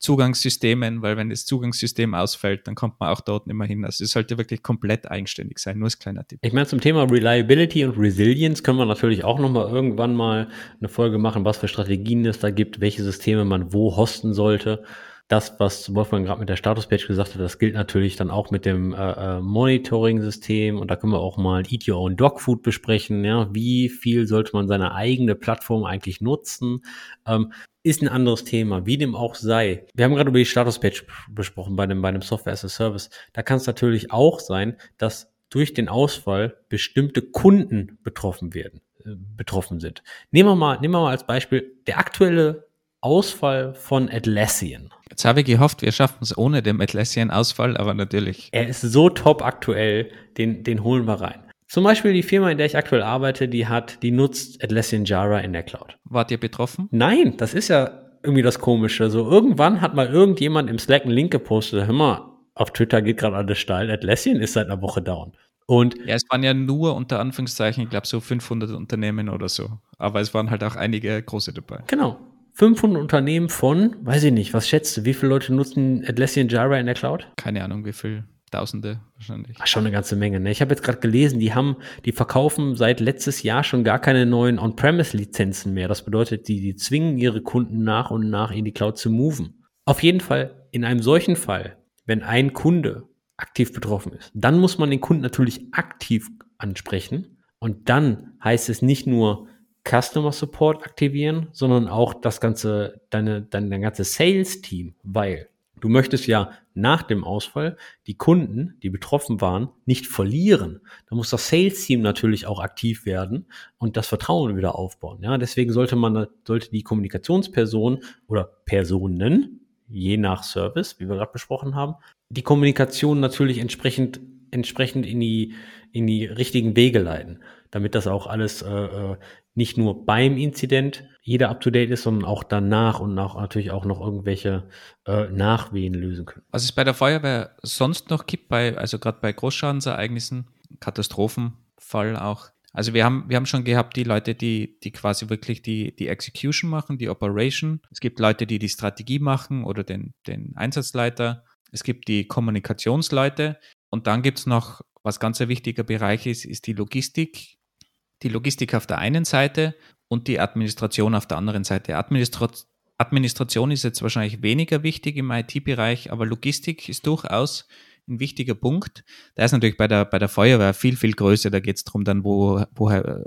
Zugangssystemen, weil wenn das Zugangssystem ausfällt, dann kommt man auch dort nicht mehr hin. Also es sollte wirklich komplett eigenständig sein, nur als kleiner Tipp. Ich meine, zum Thema Reliability und Resilience können wir natürlich auch nochmal irgendwann mal eine Folge machen, was für Strategien es da gibt, welche Systeme man wo hosten sollte. Das, was Wolfgang gerade mit der Statuspage gesagt hat, das gilt natürlich dann auch mit dem äh, äh, Monitoring-System und da können wir auch mal Eat Your Own Dog Food besprechen. Ja, wie viel sollte man seine eigene Plattform eigentlich nutzen? Ähm, ist ein anderes Thema, wie dem auch sei. Wir haben gerade über die Statuspage besprochen bei dem, bei dem Software as a Service. Da kann es natürlich auch sein, dass durch den Ausfall bestimmte Kunden betroffen werden, äh, betroffen sind. Nehmen wir mal, nehmen wir mal als Beispiel der aktuelle Ausfall von Atlassian. Jetzt habe ich gehofft, wir schaffen es ohne den Atlassian-Ausfall, aber natürlich. Er ist so top aktuell, den, den holen wir rein. Zum Beispiel die Firma, in der ich aktuell arbeite, die hat, die nutzt Atlassian Jara in der Cloud. Wart ihr betroffen? Nein, das ist ja irgendwie das Komische. So irgendwann hat mal irgendjemand im Slack einen Link gepostet. Hör mal, auf Twitter geht gerade alles steil. Atlassian ist seit einer Woche down. Und ja, es waren ja nur unter Anführungszeichen, ich glaube so 500 Unternehmen oder so. Aber es waren halt auch einige große dabei. Genau. 500 Unternehmen von, weiß ich nicht, was schätzt du, wie viele Leute nutzen Atlassian Jira in der Cloud? Keine Ahnung, wie viel. Tausende wahrscheinlich. Ach, schon eine ganze Menge. Ne? Ich habe jetzt gerade gelesen, die haben, die verkaufen seit letztes Jahr schon gar keine neuen On-Premise-Lizenzen mehr. Das bedeutet, die, die zwingen ihre Kunden nach und nach in die Cloud zu moven. Auf jeden Fall, in einem solchen Fall, wenn ein Kunde aktiv betroffen ist, dann muss man den Kunden natürlich aktiv ansprechen. Und dann heißt es nicht nur Customer Support aktivieren, sondern auch das ganze, deine, dein, dein ganze Sales-Team, weil Du möchtest ja nach dem Ausfall die Kunden, die betroffen waren, nicht verlieren. Da muss das Sales-Team natürlich auch aktiv werden und das Vertrauen wieder aufbauen. Ja, deswegen sollte man, sollte die Kommunikationsperson oder Personen, je nach Service, wie wir gerade besprochen haben, die Kommunikation natürlich entsprechend, entsprechend in die, in die richtigen Wege leiten. damit das auch alles äh, äh nicht nur beim Inzident jeder up-to-date ist, sondern auch danach und auch natürlich auch noch irgendwelche äh, Nachwehen lösen können. Was es bei der Feuerwehr sonst noch gibt, bei, also gerade bei Großschadensereignissen, Katastrophenfall auch. Also wir haben, wir haben schon gehabt, die Leute, die, die quasi wirklich die, die Execution machen, die Operation. Es gibt Leute, die die Strategie machen oder den, den Einsatzleiter. Es gibt die Kommunikationsleute. Und dann gibt es noch, was ganz ein wichtiger Bereich ist, ist die Logistik die Logistik auf der einen Seite und die Administration auf der anderen Seite. Administra Administration ist jetzt wahrscheinlich weniger wichtig im IT-Bereich, aber Logistik ist durchaus ein wichtiger Punkt. Da ist natürlich bei der, bei der Feuerwehr viel, viel größer. Da geht es darum, dann, wo, woher,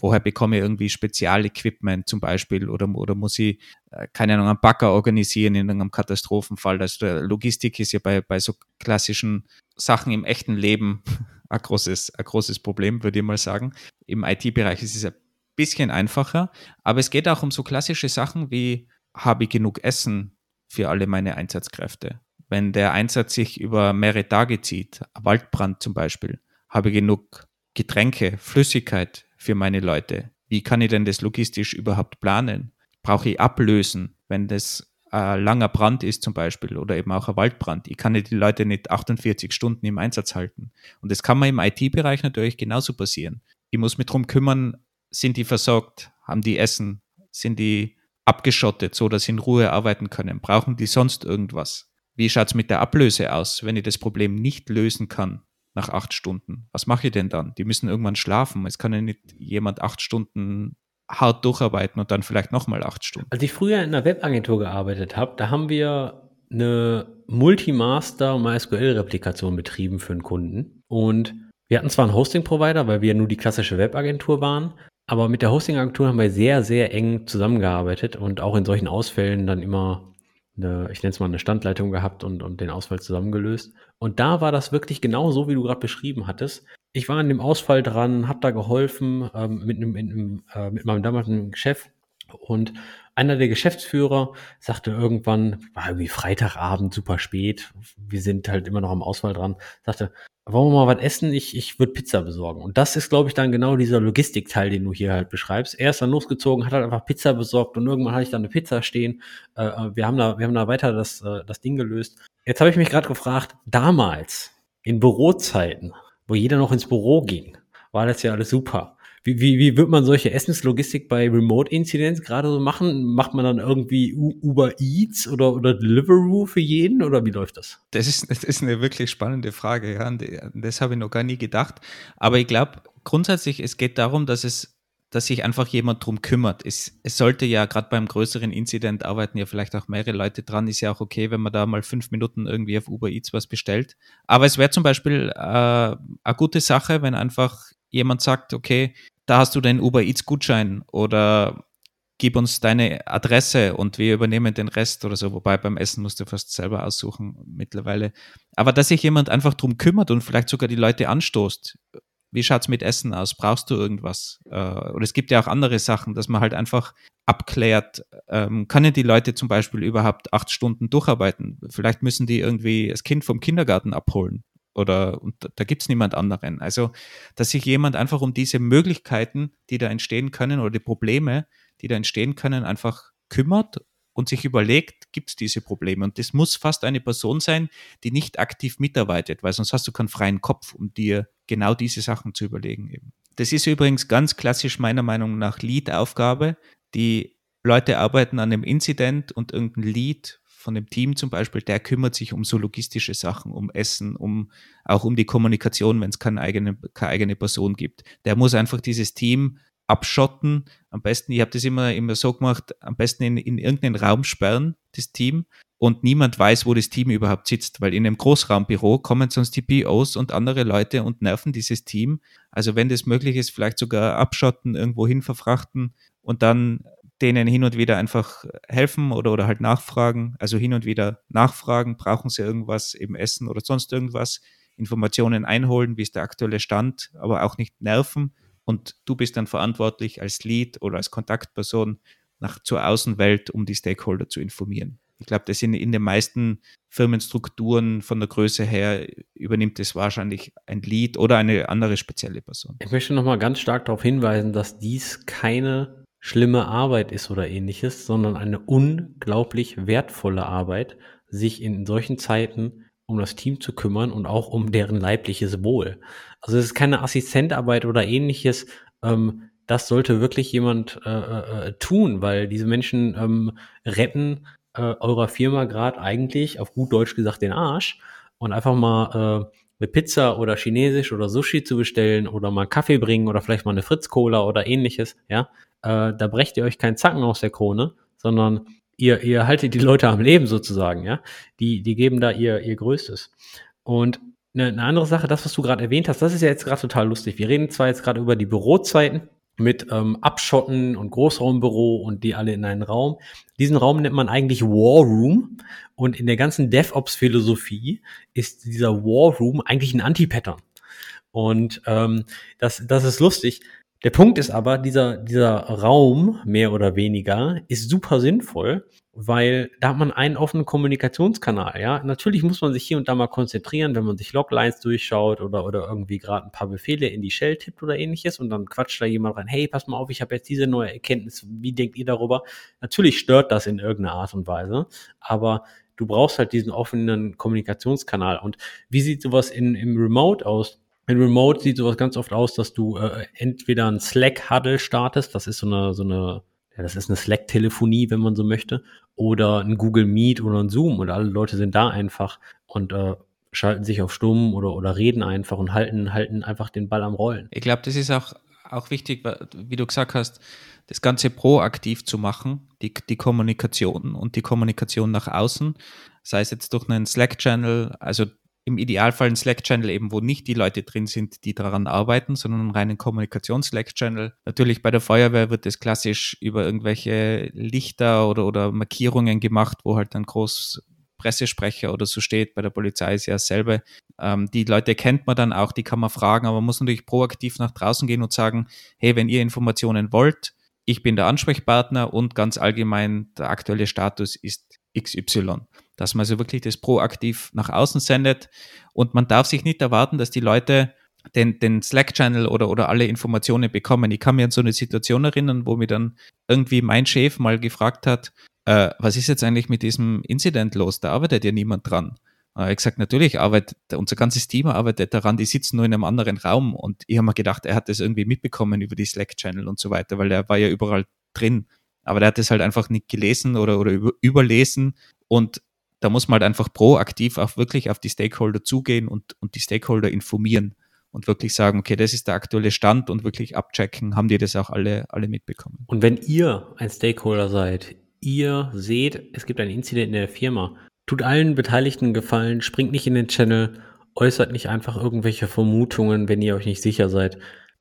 woher bekomme ich irgendwie Spezialequipment zum Beispiel oder, oder muss ich, äh, keine Ahnung, einen Bagger organisieren in einem Katastrophenfall. Also Logistik ist ja bei, bei so klassischen Sachen im echten Leben ein großes, ein großes Problem, würde ich mal sagen. Im IT-Bereich ist es ein bisschen einfacher, aber es geht auch um so klassische Sachen wie, habe ich genug Essen für alle meine Einsatzkräfte? Wenn der Einsatz sich über mehrere Tage zieht, Waldbrand zum Beispiel, habe ich genug Getränke, Flüssigkeit für meine Leute? Wie kann ich denn das logistisch überhaupt planen? Brauche ich Ablösen, wenn das ein langer Brand ist zum Beispiel oder eben auch ein Waldbrand. Ich kann die Leute nicht 48 Stunden im Einsatz halten. Und das kann man im IT-Bereich natürlich genauso passieren. Ich muss mich darum kümmern, sind die versorgt, haben die Essen, sind die abgeschottet, so dass sie in Ruhe arbeiten können, brauchen die sonst irgendwas? Wie schaut es mit der Ablöse aus, wenn ich das Problem nicht lösen kann nach acht Stunden? Was mache ich denn dann? Die müssen irgendwann schlafen. Es kann ja nicht jemand acht Stunden hart durcharbeiten und dann vielleicht nochmal acht Stunden. Als ich früher in einer Webagentur gearbeitet habe, da haben wir eine Multimaster MySQL-Replikation betrieben für einen Kunden. Und wir hatten zwar einen Hosting-Provider, weil wir nur die klassische Webagentur waren, aber mit der Hosting-Agentur haben wir sehr, sehr eng zusammengearbeitet und auch in solchen Ausfällen dann immer eine, ich nenne es mal eine Standleitung gehabt und, und den Ausfall zusammengelöst. Und da war das wirklich genau so, wie du gerade beschrieben hattest ich war an dem Ausfall dran, habe da geholfen ähm, mit, einem, mit, einem, äh, mit meinem damaligen Chef und einer der Geschäftsführer sagte irgendwann, war irgendwie Freitagabend, super spät, wir sind halt immer noch am Ausfall dran, sagte, wollen wir mal was essen? Ich, ich würde Pizza besorgen. Und das ist, glaube ich, dann genau dieser Logistikteil, den du hier halt beschreibst. Er ist dann losgezogen, hat halt einfach Pizza besorgt und irgendwann hatte ich dann eine Pizza stehen. Äh, äh wir, haben da, wir haben da weiter das, äh, das Ding gelöst. Jetzt habe ich mich gerade gefragt, damals, in Bürozeiten, wo jeder noch ins Büro ging, war das ja alles super. Wie, wie, wie wird man solche Essenslogistik bei Remote-Incidents gerade so machen? Macht man dann irgendwie Uber Eats oder, oder Deliveroo für jeden oder wie läuft das? Das ist, das ist eine wirklich spannende Frage, ja. Das habe ich noch gar nie gedacht. Aber ich glaube, grundsätzlich, es geht darum, dass es dass sich einfach jemand drum kümmert. Es, es sollte ja gerade beim größeren Incident arbeiten ja vielleicht auch mehrere Leute dran. Ist ja auch okay, wenn man da mal fünf Minuten irgendwie auf Uber Eats was bestellt. Aber es wäre zum Beispiel äh, eine gute Sache, wenn einfach jemand sagt, okay, da hast du deinen Uber Eats Gutschein oder gib uns deine Adresse und wir übernehmen den Rest oder so. Wobei beim Essen musst du fast selber aussuchen mittlerweile. Aber dass sich jemand einfach drum kümmert und vielleicht sogar die Leute anstoßt wie schaut es mit Essen aus? Brauchst du irgendwas? Äh, oder es gibt ja auch andere Sachen, dass man halt einfach abklärt, ähm, können die Leute zum Beispiel überhaupt acht Stunden durcharbeiten? Vielleicht müssen die irgendwie das Kind vom Kindergarten abholen. Oder und da gibt es niemand anderen. Also, dass sich jemand einfach um diese Möglichkeiten, die da entstehen können, oder die Probleme, die da entstehen können, einfach kümmert und sich überlegt, gibt es diese Probleme. Und das muss fast eine Person sein, die nicht aktiv mitarbeitet, weil sonst hast du keinen freien Kopf, um dir genau diese Sachen zu überlegen. Eben. Das ist übrigens ganz klassisch meiner Meinung nach Lead-Aufgabe. Die Leute arbeiten an einem Incident und irgendein Lead von dem Team zum Beispiel, der kümmert sich um so logistische Sachen, um Essen, um auch um die Kommunikation, wenn es keine eigene, keine eigene Person gibt. Der muss einfach dieses Team abschotten. Am besten, ich habe das immer, immer so gemacht, am besten in, in irgendeinen Raum sperren, das Team, und niemand weiß, wo das Team überhaupt sitzt, weil in einem Großraumbüro kommen sonst die POs und andere Leute und nerven dieses Team. Also wenn das möglich ist, vielleicht sogar abschotten, irgendwo hin verfrachten und dann denen hin und wieder einfach helfen oder, oder halt nachfragen. Also hin und wieder nachfragen, brauchen sie irgendwas, eben Essen oder sonst irgendwas, Informationen einholen, wie ist der aktuelle Stand, aber auch nicht nerven, und du bist dann verantwortlich als Lead oder als Kontaktperson nach zur Außenwelt, um die Stakeholder zu informieren. Ich glaube, das in, in den meisten Firmenstrukturen von der Größe her übernimmt es wahrscheinlich ein Lead oder eine andere spezielle Person. Ich möchte nochmal ganz stark darauf hinweisen, dass dies keine schlimme Arbeit ist oder ähnliches, sondern eine unglaublich wertvolle Arbeit, sich in solchen Zeiten um das Team zu kümmern und auch um deren leibliches Wohl. Also es ist keine Assistentarbeit oder ähnliches. Ähm, das sollte wirklich jemand äh, äh, äh tun, weil diese Menschen ähm, retten äh, eurer Firma gerade eigentlich, auf gut Deutsch gesagt, den Arsch. Und einfach mal äh, eine Pizza oder Chinesisch oder Sushi zu bestellen oder mal Kaffee bringen oder vielleicht mal eine Fritz-Cola oder ähnliches, ja, äh, da brecht ihr euch keinen Zacken aus der Krone, sondern ihr, ihr haltet die Leute am Leben sozusagen, ja. Die, die geben da ihr, ihr Größtes. Und eine, eine andere Sache, das, was du gerade erwähnt hast, das ist ja jetzt gerade total lustig. Wir reden zwar jetzt gerade über die Bürozeiten mit ähm, Abschotten und Großraumbüro und die alle in einen Raum. Diesen Raum nennt man eigentlich War Room und in der ganzen DevOps-Philosophie ist dieser War Room eigentlich ein Anti-Pattern. Und ähm, das, das ist lustig. Der Punkt ist aber, dieser, dieser Raum, mehr oder weniger, ist super sinnvoll, weil da hat man einen offenen Kommunikationskanal, ja. Natürlich muss man sich hier und da mal konzentrieren, wenn man sich Loglines durchschaut oder, oder irgendwie gerade ein paar Befehle in die Shell tippt oder ähnliches und dann quatscht da jemand rein, hey, pass mal auf, ich habe jetzt diese neue Erkenntnis, wie denkt ihr darüber? Natürlich stört das in irgendeiner Art und Weise, aber du brauchst halt diesen offenen Kommunikationskanal. Und wie sieht sowas in, im Remote aus? In Remote sieht sowas ganz oft aus, dass du äh, entweder ein Slack-Huddle startest, das ist so eine, so eine, ja, das ist eine Slack-Telefonie, wenn man so möchte, oder ein Google Meet oder ein Zoom und alle Leute sind da einfach und äh, schalten sich auf Stumm oder, oder reden einfach und halten, halten einfach den Ball am Rollen. Ich glaube, das ist auch, auch wichtig, wie du gesagt hast, das Ganze proaktiv zu machen, die, die Kommunikation und die Kommunikation nach außen, sei es jetzt durch einen Slack-Channel, also im Idealfall ein Slack-Channel eben, wo nicht die Leute drin sind, die daran arbeiten, sondern einen reinen Kommunikations-Slack-Channel. Natürlich bei der Feuerwehr wird das klassisch über irgendwelche Lichter oder, oder Markierungen gemacht, wo halt dann groß Pressesprecher oder so steht. Bei der Polizei ist ja dasselbe. Ähm, die Leute kennt man dann auch, die kann man fragen, aber man muss natürlich proaktiv nach draußen gehen und sagen, hey, wenn ihr Informationen wollt, ich bin der Ansprechpartner und ganz allgemein der aktuelle Status ist XY dass man also wirklich das proaktiv nach außen sendet. Und man darf sich nicht erwarten, dass die Leute den, den Slack-Channel oder, oder alle Informationen bekommen. Ich kann mir an so eine Situation erinnern, wo mir dann irgendwie mein Chef mal gefragt hat, äh, was ist jetzt eigentlich mit diesem Incident los? Da arbeitet ja niemand dran. Ich habe gesagt, natürlich arbeitet, unser ganzes Team arbeitet daran, die sitzen nur in einem anderen Raum. Und ich habe mir gedacht, er hat das irgendwie mitbekommen über die Slack-Channel und so weiter, weil er war ja überall drin. Aber der hat das halt einfach nicht gelesen oder, oder über, überlesen. Und da muss man halt einfach proaktiv auch wirklich auf die Stakeholder zugehen und, und die Stakeholder informieren und wirklich sagen, okay, das ist der aktuelle Stand und wirklich abchecken, haben die das auch alle, alle mitbekommen. Und wenn ihr ein Stakeholder seid, ihr seht, es gibt ein Incident in der Firma, tut allen Beteiligten Gefallen, springt nicht in den Channel, äußert nicht einfach irgendwelche Vermutungen, wenn ihr euch nicht sicher seid.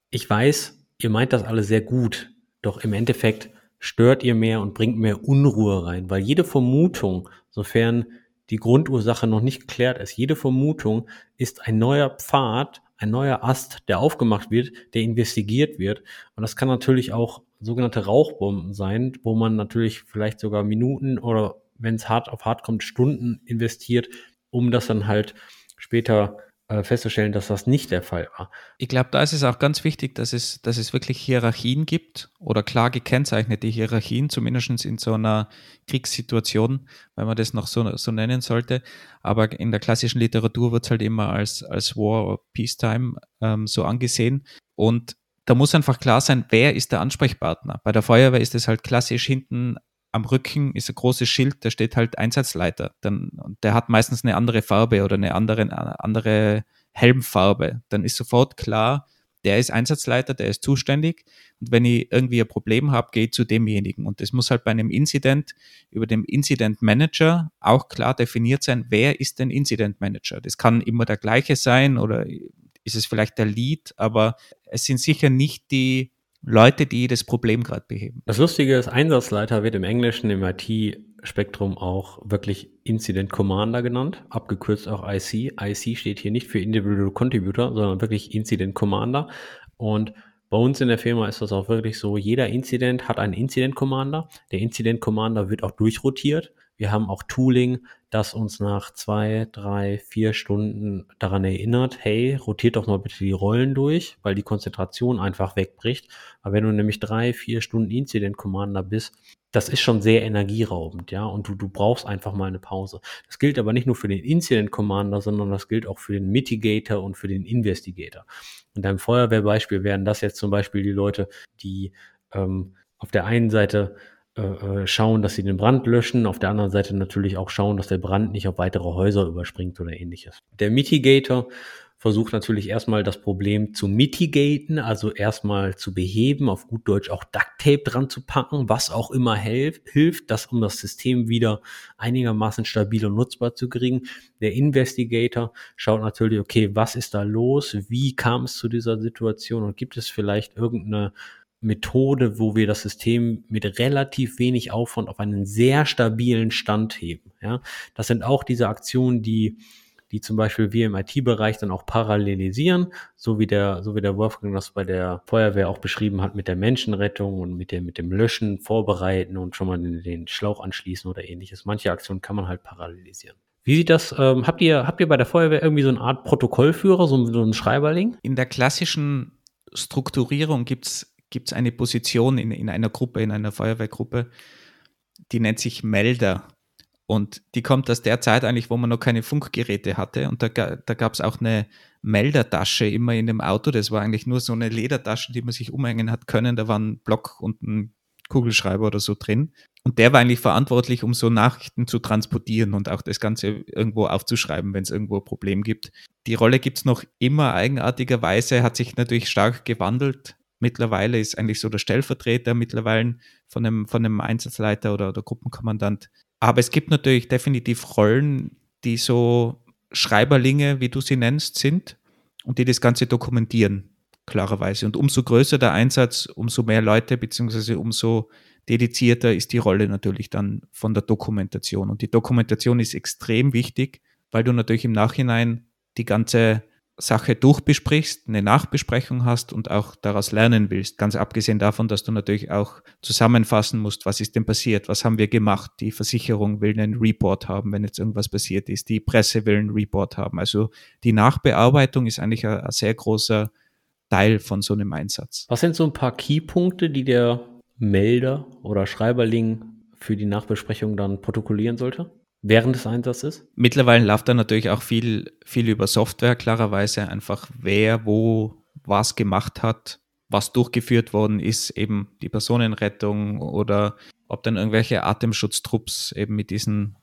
Ich weiß, ihr meint das alle sehr gut, doch im Endeffekt stört ihr mehr und bringt mehr Unruhe rein, weil jede Vermutung, sofern die Grundursache noch nicht geklärt ist, jede Vermutung ist ein neuer Pfad, ein neuer Ast, der aufgemacht wird, der investigiert wird. Und das kann natürlich auch sogenannte Rauchbomben sein, wo man natürlich vielleicht sogar Minuten oder wenn es hart auf hart kommt, Stunden investiert, um das dann halt später äh, festzustellen, dass das nicht der Fall war. Ich glaube, da ist es auch ganz wichtig, dass es, dass es wirklich Hierarchien gibt oder klar gekennzeichnete Hierarchien, zumindest in so einer Kriegssituation, wenn man das noch so, so nennen sollte. Aber in der klassischen Literatur wird es halt immer als, als War or Peacetime ähm, so angesehen. Und da muss einfach klar sein, wer ist der Ansprechpartner. Bei der Feuerwehr ist es halt klassisch hinten am Rücken ist ein großes Schild, da steht halt Einsatzleiter. Dann, der hat meistens eine andere Farbe oder eine andere, andere Helmfarbe. Dann ist sofort klar, der ist Einsatzleiter, der ist zuständig. Und wenn ich irgendwie ein Problem habe, gehe ich zu demjenigen. Und das muss halt bei einem Incident über dem Incident Manager auch klar definiert sein, wer ist denn Incident Manager. Das kann immer der gleiche sein oder ist es vielleicht der Lead, aber es sind sicher nicht die Leute, die das Problem gerade beheben. Das Lustige ist, Einsatzleiter wird im Englischen, im IT-Spektrum auch wirklich Incident Commander genannt, abgekürzt auch IC. IC steht hier nicht für Individual Contributor, sondern wirklich Incident Commander. Und bei uns in der Firma ist das auch wirklich so, jeder Incident hat einen Incident Commander. Der Incident Commander wird auch durchrotiert. Wir haben auch Tooling, das uns nach zwei, drei, vier Stunden daran erinnert, hey, rotiert doch mal bitte die Rollen durch, weil die Konzentration einfach wegbricht. Aber wenn du nämlich drei, vier Stunden Incident Commander bist, das ist schon sehr energieraubend, ja, und du, du brauchst einfach mal eine Pause. Das gilt aber nicht nur für den Incident Commander, sondern das gilt auch für den Mitigator und für den Investigator. In deinem Feuerwehrbeispiel wären das jetzt zum Beispiel die Leute, die ähm, auf der einen Seite äh, äh, schauen, dass sie den Brand löschen, auf der anderen Seite natürlich auch schauen, dass der Brand nicht auf weitere Häuser überspringt oder ähnliches. Der Mitigator versucht natürlich erstmal das Problem zu mitigaten, also erstmal zu beheben, auf gut Deutsch auch Duct Tape dran zu packen, was auch immer hilft, das um das System wieder einigermaßen stabil und nutzbar zu kriegen. Der Investigator schaut natürlich, okay, was ist da los? Wie kam es zu dieser Situation und gibt es vielleicht irgendeine Methode, wo wir das System mit relativ wenig Aufwand auf einen sehr stabilen Stand heben. Ja, das sind auch diese Aktionen, die die zum Beispiel wir im IT-Bereich dann auch parallelisieren, so wie der, so wie der Wolfgang das bei der Feuerwehr auch beschrieben hat, mit der Menschenrettung und mit dem, mit dem Löschen vorbereiten und schon mal den, den Schlauch anschließen oder ähnliches. Manche Aktionen kann man halt parallelisieren. Wie sieht das, ähm, habt ihr, habt ihr bei der Feuerwehr irgendwie so eine Art Protokollführer, so, so ein Schreiberling? In der klassischen Strukturierung gibt's gibt's eine Position in, in einer Gruppe, in einer Feuerwehrgruppe, die nennt sich Melder. Und die kommt aus der Zeit eigentlich, wo man noch keine Funkgeräte hatte. Und da, da gab es auch eine Meldertasche immer in dem Auto. Das war eigentlich nur so eine Ledertasche, die man sich umhängen hat können. Da war ein Block und ein Kugelschreiber oder so drin. Und der war eigentlich verantwortlich, um so Nachrichten zu transportieren und auch das Ganze irgendwo aufzuschreiben, wenn es irgendwo ein Problem gibt. Die Rolle gibt es noch immer eigenartigerweise, hat sich natürlich stark gewandelt. Mittlerweile ist eigentlich so der Stellvertreter mittlerweile von einem, von einem Einsatzleiter oder, oder Gruppenkommandant aber es gibt natürlich definitiv Rollen, die so Schreiberlinge, wie du sie nennst, sind und die das Ganze dokumentieren, klarerweise. Und umso größer der Einsatz, umso mehr Leute, beziehungsweise umso dedizierter ist die Rolle natürlich dann von der Dokumentation. Und die Dokumentation ist extrem wichtig, weil du natürlich im Nachhinein die ganze Sache durchbesprichst, eine Nachbesprechung hast und auch daraus lernen willst. Ganz abgesehen davon, dass du natürlich auch zusammenfassen musst, was ist denn passiert, was haben wir gemacht. Die Versicherung will einen Report haben, wenn jetzt irgendwas passiert ist. Die Presse will einen Report haben. Also die Nachbearbeitung ist eigentlich ein, ein sehr großer Teil von so einem Einsatz. Was sind so ein paar Keypunkte, die der Melder oder Schreiberling für die Nachbesprechung dann protokollieren sollte? Während des Einsatzes? Mittlerweile läuft da natürlich auch viel, viel über Software, klarerweise einfach wer wo was gemacht hat, was durchgeführt worden ist, eben die Personenrettung oder ob dann irgendwelche Atemschutztrupps eben mit diesen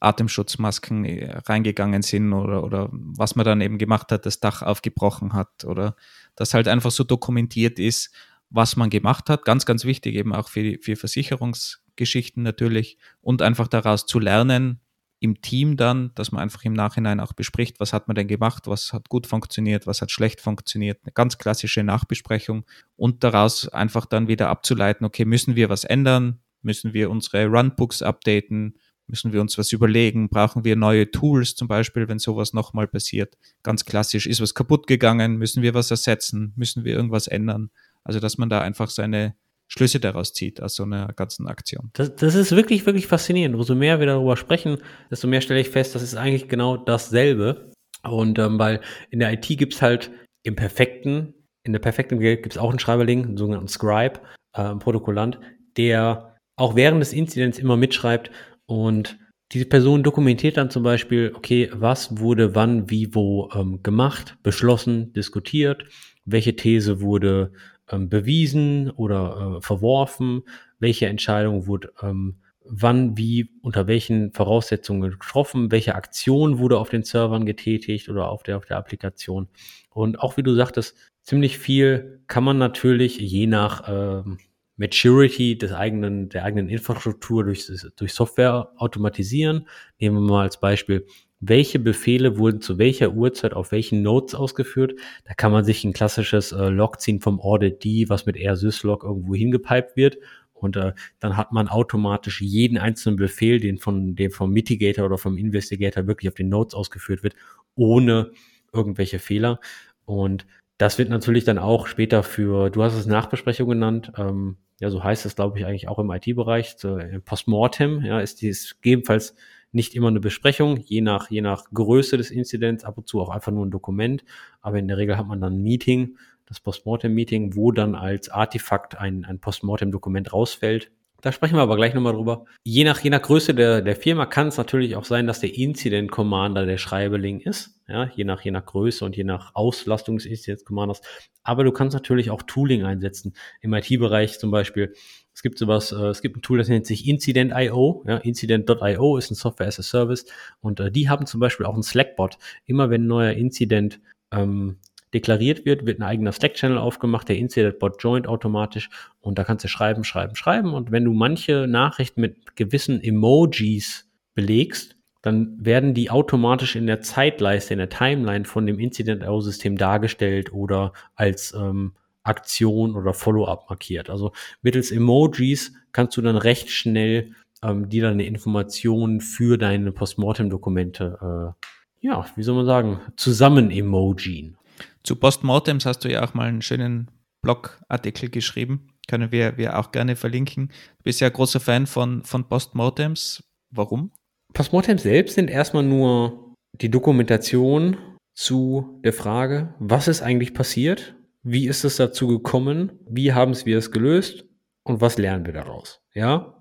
Atemschutzmasken äh, reingegangen sind oder, oder was man dann eben gemacht hat, das Dach aufgebrochen hat oder das halt einfach so dokumentiert ist, was man gemacht hat. Ganz, ganz wichtig eben auch für, für Versicherungsgeschichten natürlich und einfach daraus zu lernen, im Team dann, dass man einfach im Nachhinein auch bespricht, was hat man denn gemacht, was hat gut funktioniert, was hat schlecht funktioniert. Eine ganz klassische Nachbesprechung und daraus einfach dann wieder abzuleiten, okay, müssen wir was ändern? Müssen wir unsere Runbooks updaten? Müssen wir uns was überlegen? Brauchen wir neue Tools zum Beispiel, wenn sowas nochmal passiert? Ganz klassisch, ist was kaputt gegangen? Müssen wir was ersetzen? Müssen wir irgendwas ändern? Also, dass man da einfach seine Schlüsse daraus zieht aus so einer ganzen Aktion. Das, das ist wirklich, wirklich faszinierend. Umso mehr wir darüber sprechen, desto mehr stelle ich fest, das ist eigentlich genau dasselbe. Und ähm, weil in der IT gibt es halt im perfekten, in der perfekten Welt gibt es auch einen Schreiberling, einen sogenannten Scribe, äh, einen Protokollant, der auch während des Inzidents immer mitschreibt und diese Person dokumentiert dann zum Beispiel, okay, was wurde wann, wie, wo ähm, gemacht, beschlossen, diskutiert, welche These wurde ähm, bewiesen oder äh, verworfen, welche Entscheidung wurde ähm, wann, wie, unter welchen Voraussetzungen getroffen, welche Aktion wurde auf den Servern getätigt oder auf der, auf der Applikation. Und auch wie du sagtest, ziemlich viel kann man natürlich je nach ähm, Maturity des eigenen, der eigenen Infrastruktur durch, durch Software automatisieren. Nehmen wir mal als Beispiel welche Befehle wurden zu welcher Uhrzeit auf welchen Nodes ausgeführt. Da kann man sich ein klassisches äh, Log ziehen vom Audit D, was mit rsyslog irgendwo hingepiped wird. Und äh, dann hat man automatisch jeden einzelnen Befehl, den von dem vom Mitigator oder vom Investigator wirklich auf den Nodes ausgeführt wird, ohne irgendwelche Fehler. Und das wird natürlich dann auch später für, du hast es Nachbesprechung genannt, ähm, ja, so heißt es, glaube ich, eigentlich auch im IT-Bereich, so, Postmortem, ja, ist dies gegebenenfalls nicht immer eine Besprechung, je nach, je nach Größe des Inzidents, ab und zu auch einfach nur ein Dokument, aber in der Regel hat man dann ein Meeting, das Postmortem-Meeting, wo dann als Artefakt ein, ein Postmortem-Dokument rausfällt. Da sprechen wir aber gleich nochmal drüber. Je nach, je nach Größe der, der Firma kann es natürlich auch sein, dass der Incident Commander der Schreibeling ist. Ja, je nach, je nach Größe und je nach Auslastung des Incident Commanders. Aber du kannst natürlich auch Tooling einsetzen. Im IT-Bereich zum Beispiel. Es gibt sowas, äh, es gibt ein Tool, das nennt sich Incident.io. Ja, Incident.io ist ein Software as a Service. Und äh, die haben zum Beispiel auch einen Slack-Bot. Immer wenn ein neuer Incident ähm, deklariert wird, wird ein eigener Slack-Channel aufgemacht, der Incident-Bot joint automatisch und da kannst du schreiben, schreiben, schreiben und wenn du manche Nachrichten mit gewissen Emojis belegst, dann werden die automatisch in der Zeitleiste, in der Timeline von dem Incident-IO-System dargestellt oder als ähm, Aktion oder Follow-up markiert. Also mittels Emojis kannst du dann recht schnell ähm, dir deine Informationen für deine Postmortem-Dokumente, äh, ja, wie soll man sagen, zusammen emojien. Zu Postmortems hast du ja auch mal einen schönen Blogartikel geschrieben. Können wir, wir auch gerne verlinken. Du bist ja großer Fan von, von Postmortems. Warum? Postmortems selbst sind erstmal nur die Dokumentation zu der Frage, was ist eigentlich passiert? Wie ist es dazu gekommen? Wie haben wir es gelöst? Und was lernen wir daraus? Ja?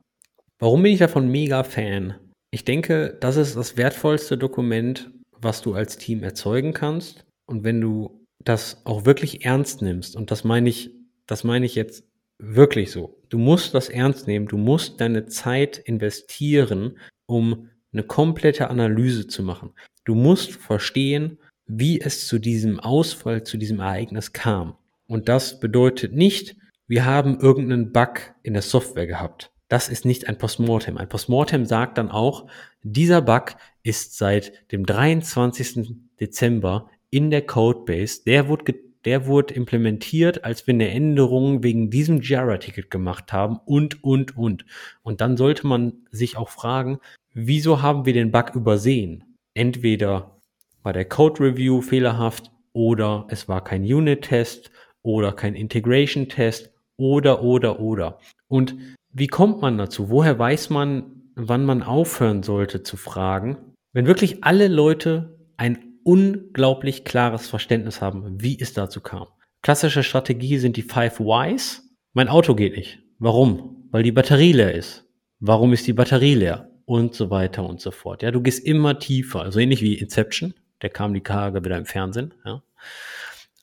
Warum bin ich davon mega Fan? Ich denke, das ist das wertvollste Dokument, was du als Team erzeugen kannst. Und wenn du das auch wirklich ernst nimmst, und das meine ich, das meine ich jetzt wirklich so. Du musst das ernst nehmen, du musst deine Zeit investieren, um eine komplette Analyse zu machen. Du musst verstehen, wie es zu diesem Ausfall, zu diesem Ereignis kam. Und das bedeutet nicht, wir haben irgendeinen Bug in der Software gehabt. Das ist nicht ein Postmortem. Ein Postmortem sagt dann auch, dieser Bug ist seit dem 23. Dezember in der Codebase, der wurde, der wurde implementiert, als wir eine Änderung wegen diesem Jira-Ticket gemacht haben und, und, und. Und dann sollte man sich auch fragen, wieso haben wir den Bug übersehen? Entweder war der Code-Review fehlerhaft oder es war kein Unit-Test oder kein Integration-Test oder, oder, oder. Und wie kommt man dazu? Woher weiß man, wann man aufhören sollte zu fragen? Wenn wirklich alle Leute ein unglaublich klares Verständnis haben, wie es dazu kam. Klassische Strategie sind die Five Whys. Mein Auto geht nicht. Warum? Weil die Batterie leer ist. Warum ist die Batterie leer? Und so weiter und so fort. Ja, du gehst immer tiefer. Also ähnlich wie Inception. Der kam die Tage wieder im Fernsehen. Ja.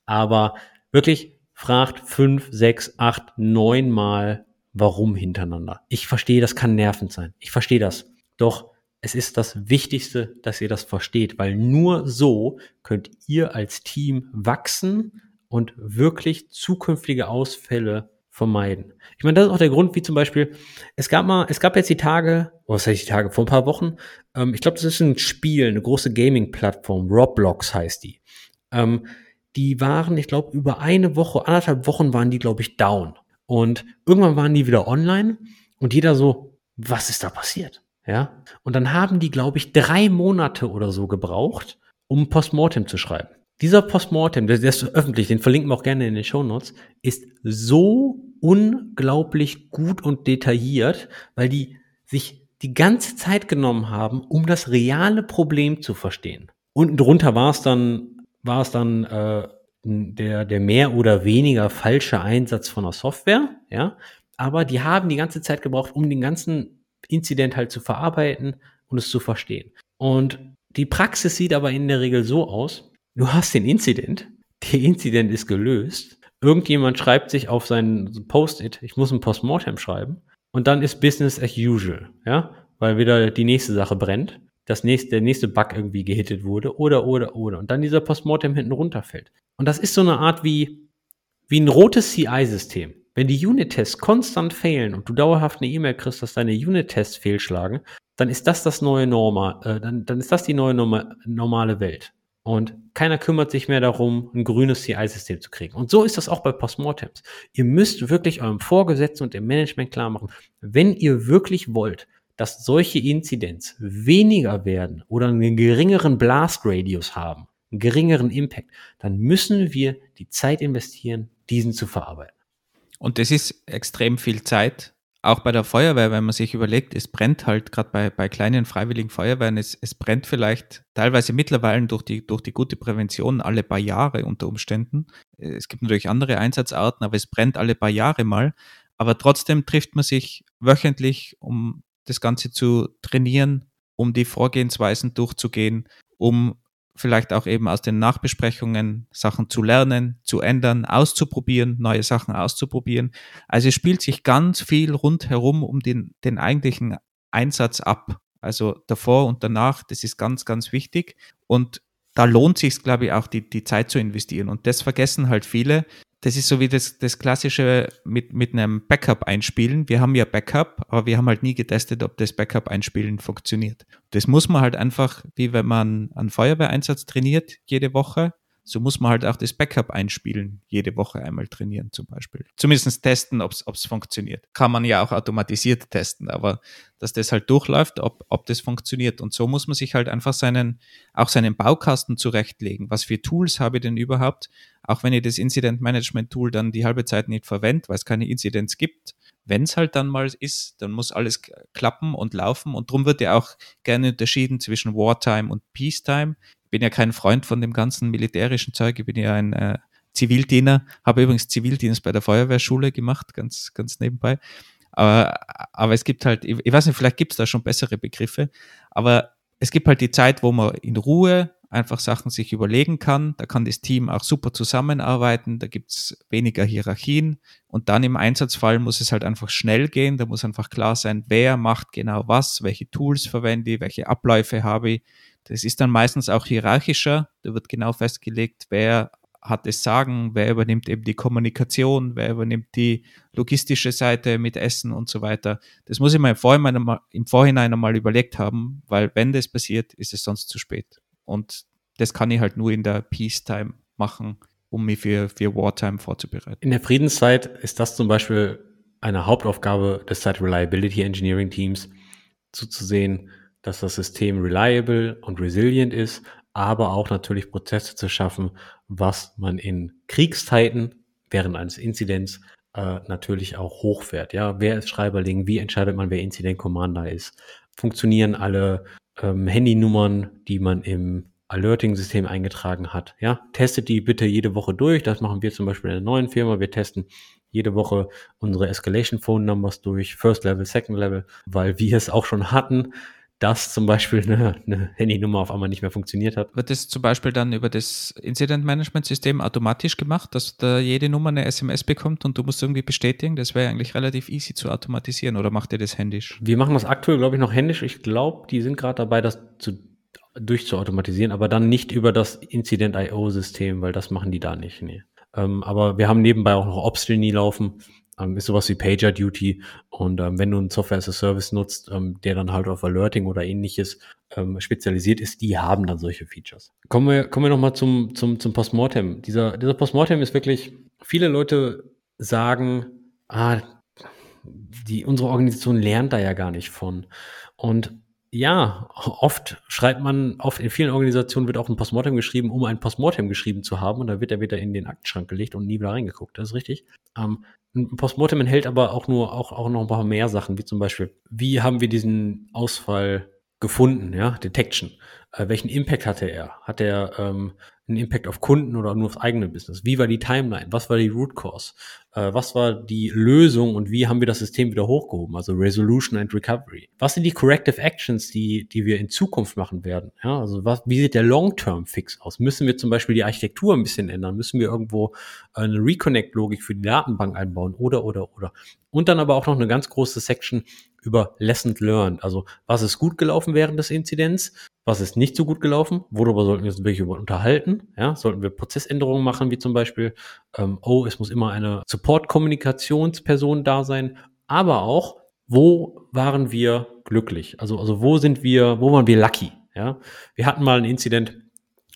Aber wirklich fragt fünf, sechs, acht, neun Mal warum hintereinander. Ich verstehe, das kann nervend sein. Ich verstehe das. Doch es ist das Wichtigste, dass ihr das versteht, weil nur so könnt ihr als Team wachsen und wirklich zukünftige Ausfälle vermeiden. Ich meine, das ist auch der Grund, wie zum Beispiel, es gab mal, es gab jetzt die Tage, oh, was heißt die Tage, vor ein paar Wochen, ähm, ich glaube, das ist ein Spiel, eine große Gaming-Plattform, Roblox heißt die. Ähm, die waren, ich glaube, über eine Woche, anderthalb Wochen waren die, glaube ich, down. Und irgendwann waren die wieder online und jeder so, was ist da passiert? Ja. Und dann haben die, glaube ich, drei Monate oder so gebraucht, um Postmortem zu schreiben. Dieser Postmortem, der, ist öffentlich, den verlinken wir auch gerne in den Show Notes, ist so unglaublich gut und detailliert, weil die sich die ganze Zeit genommen haben, um das reale Problem zu verstehen. Unten drunter war es dann, war es dann äh, der, der mehr oder weniger falsche Einsatz von der Software, ja. Aber die haben die ganze Zeit gebraucht, um den ganzen Inzident halt zu verarbeiten und es zu verstehen. Und die Praxis sieht aber in der Regel so aus, du hast den Inzident, der Inzident ist gelöst, irgendjemand schreibt sich auf seinen Post-it, ich muss ein Postmortem schreiben und dann ist Business as usual, ja, weil wieder die nächste Sache brennt, das nächste, der nächste Bug irgendwie gehittet wurde oder, oder, oder und dann dieser Postmortem hinten runterfällt. Und das ist so eine Art wie, wie ein rotes CI-System. Wenn die Unit-Tests konstant fehlen und du dauerhaft eine E-Mail kriegst, dass deine Unit-Tests fehlschlagen, dann ist das das neue Normal, äh, dann, dann ist das die neue Norma normale Welt. Und keiner kümmert sich mehr darum, ein grünes CI-System zu kriegen. Und so ist das auch bei Postmortems. Ihr müsst wirklich eurem Vorgesetzten und dem Management klar machen, wenn ihr wirklich wollt, dass solche Inzidenz weniger werden oder einen geringeren Blast-Radius haben, einen geringeren Impact, dann müssen wir die Zeit investieren, diesen zu verarbeiten. Und das ist extrem viel Zeit. Auch bei der Feuerwehr, wenn man sich überlegt, es brennt halt gerade bei, bei kleinen freiwilligen Feuerwehren, es, es brennt vielleicht teilweise mittlerweile durch die, durch die gute Prävention alle paar Jahre unter Umständen. Es gibt natürlich andere Einsatzarten, aber es brennt alle paar Jahre mal. Aber trotzdem trifft man sich wöchentlich, um das Ganze zu trainieren, um die Vorgehensweisen durchzugehen, um vielleicht auch eben aus den Nachbesprechungen Sachen zu lernen, zu ändern, auszuprobieren, neue Sachen auszuprobieren. Also es spielt sich ganz viel rundherum um den, den eigentlichen Einsatz ab. Also davor und danach, das ist ganz, ganz wichtig. Und da lohnt sich, glaube ich, auch die, die Zeit zu investieren. Und das vergessen halt viele, das ist so wie das, das klassische mit, mit einem Backup einspielen. Wir haben ja Backup, aber wir haben halt nie getestet, ob das Backup einspielen funktioniert. Das muss man halt einfach, wie wenn man einen Feuerwehreinsatz trainiert, jede Woche, so muss man halt auch das Backup einspielen, jede Woche einmal trainieren zum Beispiel. Zumindest testen, ob es funktioniert. Kann man ja auch automatisiert testen, aber dass das halt durchläuft, ob, ob das funktioniert. Und so muss man sich halt einfach seinen, auch seinen Baukasten zurechtlegen. Was für Tools habe ich denn überhaupt? Auch wenn ich das Incident Management Tool dann die halbe Zeit nicht verwende, weil es keine Inzidenz gibt. Wenn es halt dann mal ist, dann muss alles klappen und laufen. Und darum wird ja auch gerne unterschieden zwischen Wartime und Peacetime bin ja kein Freund von dem ganzen militärischen Zeug. Ich bin ja ein äh, Zivildiener, habe übrigens Zivildienst bei der Feuerwehrschule gemacht, ganz, ganz nebenbei. Aber, aber es gibt halt, ich, ich weiß nicht, vielleicht gibt es da schon bessere Begriffe, aber es gibt halt die Zeit, wo man in Ruhe einfach Sachen sich überlegen kann. Da kann das Team auch super zusammenarbeiten, da gibt es weniger Hierarchien und dann im Einsatzfall muss es halt einfach schnell gehen. Da muss einfach klar sein, wer macht genau was, welche Tools verwende ich, welche Abläufe habe ich, das ist dann meistens auch hierarchischer. Da wird genau festgelegt, wer hat das Sagen, wer übernimmt eben die Kommunikation, wer übernimmt die logistische Seite mit Essen und so weiter. Das muss ich mir im Vorhinein einmal überlegt haben, weil wenn das passiert, ist es sonst zu spät. Und das kann ich halt nur in der Peacetime machen, um mich für, für Wartime vorzubereiten. In der Friedenszeit ist das zum Beispiel eine Hauptaufgabe des Site Reliability Engineering Teams, zuzusehen, dass das System reliable und resilient ist, aber auch natürlich Prozesse zu schaffen, was man in Kriegszeiten während eines Inzidents äh, natürlich auch hochfährt. Ja, wer ist Schreiberling? Wie entscheidet man, wer Incident Commander ist? Funktionieren alle ähm, Handynummern, die man im Alerting-System eingetragen hat? Ja, testet die bitte jede Woche durch. Das machen wir zum Beispiel in einer neuen Firma. Wir testen jede Woche unsere Escalation Phone Numbers durch, First Level, Second Level, weil wir es auch schon hatten dass zum Beispiel eine, eine Handynummer auf einmal nicht mehr funktioniert hat. Wird das zum Beispiel dann über das Incident Management System automatisch gemacht, dass da jede Nummer eine SMS bekommt und du musst irgendwie bestätigen? Das wäre eigentlich relativ easy zu automatisieren oder macht ihr das händisch? Wir machen das aktuell, glaube ich, noch händisch. Ich glaube, die sind gerade dabei, das zu, durchzuautomatisieren, aber dann nicht über das Incident.io-System, weil das machen die da nicht. Nee. Ähm, aber wir haben nebenbei auch noch Ops-Trainee laufen ähm, ist sowas wie Pager Duty. Und ähm, wenn du ein Software as a Service nutzt, ähm, der dann halt auf Alerting oder ähnliches ähm, spezialisiert ist, die haben dann solche Features. Kommen wir, kommen wir nochmal zum, zum, zum Postmortem. Dieser, dieser Postmortem ist wirklich, viele Leute sagen, ah, die, unsere Organisation lernt da ja gar nicht von. Und ja, oft schreibt man, oft in vielen Organisationen wird auch ein Postmortem geschrieben, um ein Postmortem geschrieben zu haben und da wird er wieder in den Aktenschrank gelegt und nie wieder reingeguckt. Das ist richtig. Ähm, ein Postmortem enthält aber auch nur auch, auch noch ein paar mehr Sachen, wie zum Beispiel, wie haben wir diesen Ausfall gefunden, ja, Detection. Äh, welchen Impact hatte er? Hat er ähm, einen Impact auf Kunden oder nur aufs eigene Business? Wie war die Timeline? Was war die Root Cause? Äh, was war die Lösung und wie haben wir das System wieder hochgehoben? Also Resolution and Recovery. Was sind die Corrective Actions, die, die wir in Zukunft machen werden? Ja, also was, wie sieht der Long-Term-Fix aus? Müssen wir zum Beispiel die Architektur ein bisschen ändern? Müssen wir irgendwo eine Reconnect-Logik für die Datenbank einbauen? Oder, oder, oder. Und dann aber auch noch eine ganz große Section über Lesson Learned. Also was ist gut gelaufen während des Inzidents? Was ist nicht so gut gelaufen? Worüber sollten wir uns wirklich unterhalten? Ja, sollten wir Prozessänderungen machen, wie zum Beispiel, ähm, oh, es muss immer eine Support-Kommunikationsperson da sein, aber auch, wo waren wir glücklich? Also, also wo sind wir, wo waren wir lucky? Ja, wir hatten mal ein Incident,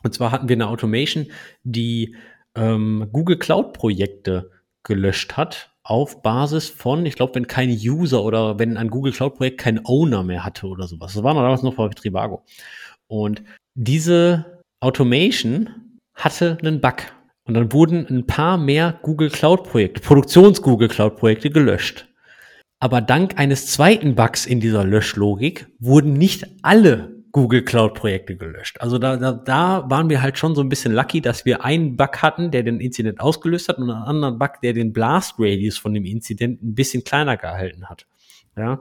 und zwar hatten wir eine Automation, die ähm, Google Cloud Projekte gelöscht hat auf Basis von, ich glaube, wenn kein User oder wenn ein Google Cloud Projekt kein Owner mehr hatte oder sowas. Das war damals noch bei Trivago. Und diese Automation hatte einen Bug. Und dann wurden ein paar mehr Google Cloud Projekte, Produktions-Google Cloud Projekte gelöscht. Aber dank eines zweiten Bugs in dieser Löschlogik wurden nicht alle Google Cloud Projekte gelöscht. Also da, da, da waren wir halt schon so ein bisschen lucky, dass wir einen Bug hatten, der den Incident ausgelöst hat und einen anderen Bug, der den Blast Radius von dem Incident ein bisschen kleiner gehalten hat. Ja,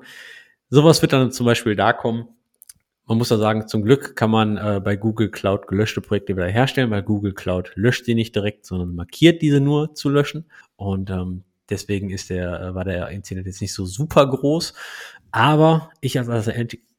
sowas wird dann zum Beispiel da kommen. Man muss da sagen, zum Glück kann man äh, bei Google Cloud gelöschte Projekte wieder herstellen, weil Google Cloud löscht sie nicht direkt, sondern markiert diese nur zu löschen. Und ähm, deswegen ist der, äh, war der Incident jetzt nicht so super groß. Aber ich als, als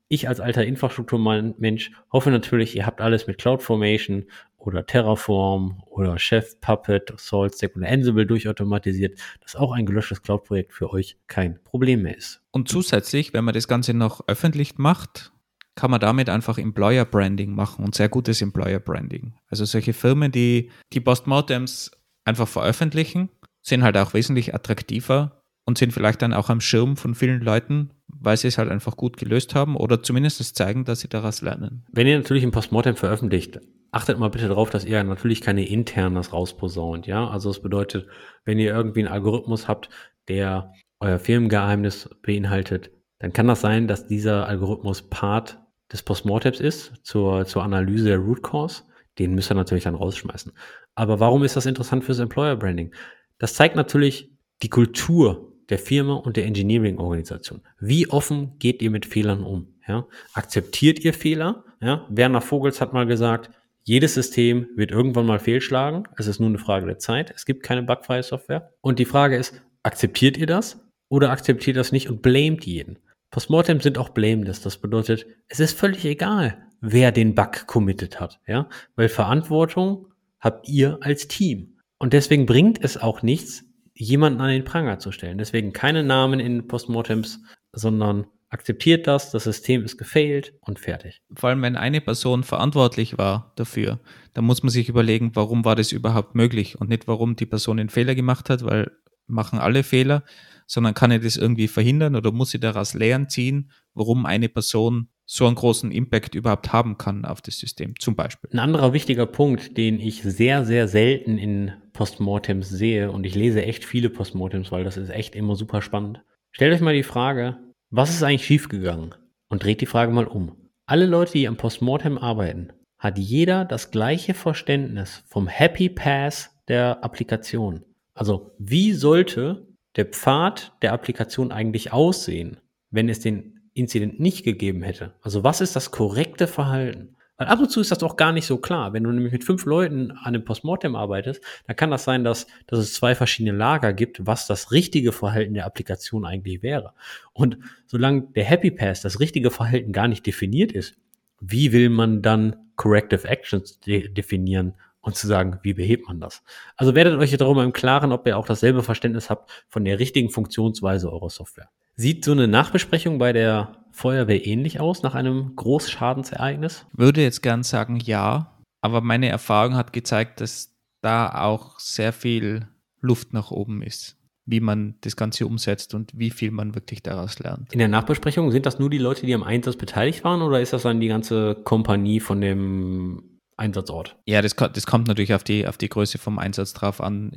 ich als alter Infrastrukturmensch hoffe natürlich, ihr habt alles mit CloudFormation oder Terraform oder Chef, Puppet, SaltStack oder Ansible durchautomatisiert, dass auch ein gelöschtes Cloud-Projekt für euch kein Problem mehr ist. Und zusätzlich, wenn man das Ganze noch öffentlich macht, kann man damit einfach Employer Branding machen und sehr gutes Employer Branding. Also solche Firmen, die die Postmortems einfach veröffentlichen, sind halt auch wesentlich attraktiver und sind vielleicht dann auch am Schirm von vielen Leuten, weil sie es halt einfach gut gelöst haben oder zumindest zeigen, dass sie daraus lernen. Wenn ihr natürlich ein Postmortem veröffentlicht, achtet mal bitte darauf, dass ihr natürlich keine internes rausposaunt, ja? Also das bedeutet, wenn ihr irgendwie einen Algorithmus habt, der euer Firmengeheimnis beinhaltet, dann kann das sein, dass dieser Algorithmus Part des Postmortems ist zur, zur Analyse der Root Cause. Den müsst ihr natürlich dann rausschmeißen. Aber warum ist das interessant fürs Employer Branding? Das zeigt natürlich die Kultur der Firma und der Engineering-Organisation. Wie offen geht ihr mit Fehlern um? Ja? Akzeptiert ihr Fehler? Ja? Werner Vogels hat mal gesagt, jedes System wird irgendwann mal fehlschlagen. Es ist nur eine Frage der Zeit. Es gibt keine bugfreie Software. Und die Frage ist, akzeptiert ihr das oder akzeptiert das nicht und blamet jeden? Postmortem sind auch blameless. Das bedeutet, es ist völlig egal, wer den Bug committed hat. Ja? Weil Verantwortung habt ihr als Team. Und deswegen bringt es auch nichts, jemanden an den Pranger zu stellen. Deswegen keine Namen in Postmortems, sondern akzeptiert das, das System ist gefailt und fertig. Vor allem, wenn eine Person verantwortlich war dafür, dann muss man sich überlegen, warum war das überhaupt möglich und nicht, warum die Person den Fehler gemacht hat, weil machen alle Fehler, sondern kann er das irgendwie verhindern oder muss sie daraus Lehren ziehen, warum eine Person so einen großen Impact überhaupt haben kann auf das System, zum Beispiel. Ein anderer wichtiger Punkt, den ich sehr, sehr selten in Postmortems sehe, und ich lese echt viele Postmortems, weil das ist echt immer super spannend. Stellt euch mal die Frage, was ist eigentlich schiefgegangen? Und dreht die Frage mal um. Alle Leute, die am Postmortem arbeiten, hat jeder das gleiche Verständnis vom Happy Pass der Applikation. Also, wie sollte der Pfad der Applikation eigentlich aussehen, wenn es den Incident nicht gegeben hätte. Also was ist das korrekte Verhalten? Weil ab und zu ist das auch gar nicht so klar. Wenn du nämlich mit fünf Leuten an einem Postmortem arbeitest, dann kann das sein, dass, dass es zwei verschiedene Lager gibt, was das richtige Verhalten der Applikation eigentlich wäre. Und solange der Happy Pass, das richtige Verhalten gar nicht definiert ist, wie will man dann Corrective Actions de definieren und zu sagen, wie behebt man das? Also werdet euch darüber im Klaren, ob ihr auch dasselbe Verständnis habt von der richtigen Funktionsweise eurer Software. Sieht so eine Nachbesprechung bei der Feuerwehr ähnlich aus nach einem Großschadensereignis? Würde jetzt gern sagen ja, aber meine Erfahrung hat gezeigt, dass da auch sehr viel Luft nach oben ist, wie man das Ganze umsetzt und wie viel man wirklich daraus lernt. In der Nachbesprechung sind das nur die Leute, die am Einsatz beteiligt waren oder ist das dann die ganze Kompanie von dem Einsatzort. Ja, das, das kommt natürlich auf die, auf die Größe vom Einsatz drauf an.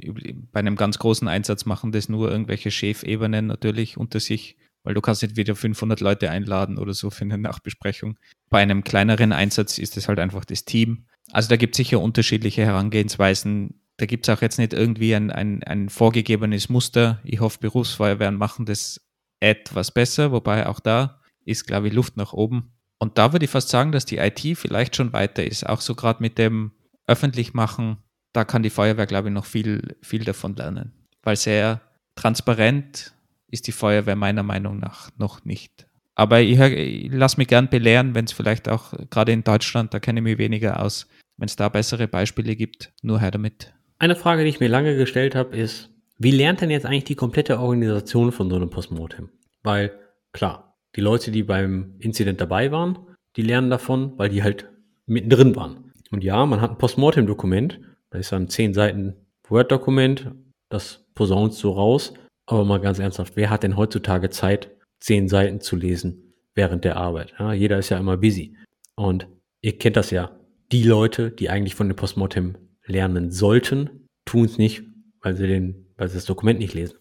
Bei einem ganz großen Einsatz machen das nur irgendwelche Chefebenen natürlich unter sich, weil du kannst nicht wieder 500 Leute einladen oder so für eine Nachbesprechung. Bei einem kleineren Einsatz ist es halt einfach das Team. Also da gibt es sicher unterschiedliche Herangehensweisen. Da gibt es auch jetzt nicht irgendwie ein, ein, ein vorgegebenes Muster. Ich hoffe, Berufsfeuerwehren machen das etwas besser, wobei auch da ist, glaube ich, Luft nach oben. Und da würde ich fast sagen, dass die IT vielleicht schon weiter ist. Auch so gerade mit dem Öffentlichmachen, da kann die Feuerwehr, glaube ich, noch viel, viel davon lernen. Weil sehr transparent ist die Feuerwehr meiner Meinung nach noch nicht. Aber ich, ich lasse mich gern belehren, wenn es vielleicht auch, gerade in Deutschland, da kenne ich mich weniger aus, wenn es da bessere Beispiele gibt, nur her damit. Eine Frage, die ich mir lange gestellt habe, ist, wie lernt denn jetzt eigentlich die komplette Organisation von so einem Postmortem? Weil, klar, die Leute, die beim Incident dabei waren, die lernen davon, weil die halt mittendrin waren. Und ja, man hat ein Postmortem-Dokument, da ist dann zehn Seiten Word-Dokument, das posaunt so raus. Aber mal ganz ernsthaft, wer hat denn heutzutage Zeit, zehn Seiten zu lesen während der Arbeit? Ja, jeder ist ja immer busy. Und ihr kennt das ja. Die Leute, die eigentlich von dem Postmortem lernen sollten, tun es nicht, weil sie, den, weil sie das Dokument nicht lesen.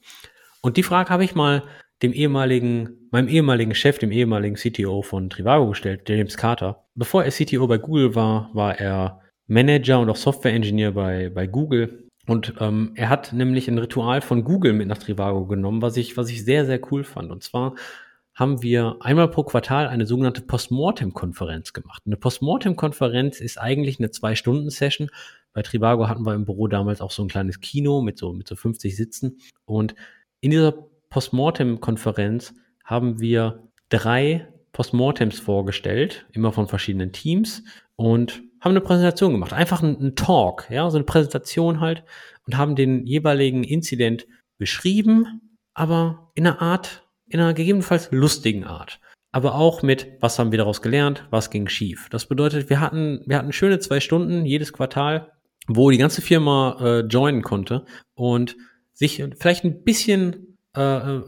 Und die Frage habe ich mal dem ehemaligen, meinem ehemaligen Chef, dem ehemaligen CTO von Trivago gestellt, James Carter. Bevor er CTO bei Google war, war er Manager und auch Software-Engineer bei, bei Google. Und ähm, er hat nämlich ein Ritual von Google mit nach Trivago genommen, was ich, was ich sehr, sehr cool fand. Und zwar haben wir einmal pro Quartal eine sogenannte Postmortem-Konferenz gemacht. Eine Postmortem-Konferenz ist eigentlich eine Zwei-Stunden-Session. Bei Trivago hatten wir im Büro damals auch so ein kleines Kino mit so, mit so 50 Sitzen. Und in dieser Postmortem-Konferenz haben wir drei Postmortems vorgestellt, immer von verschiedenen Teams und haben eine Präsentation gemacht. Einfach ein, Talk, ja, so eine Präsentation halt und haben den jeweiligen Incident beschrieben, aber in einer Art, in einer gegebenenfalls lustigen Art. Aber auch mit, was haben wir daraus gelernt, was ging schief. Das bedeutet, wir hatten, wir hatten schöne zwei Stunden jedes Quartal, wo die ganze Firma äh, joinen konnte und sich vielleicht ein bisschen äh, äh,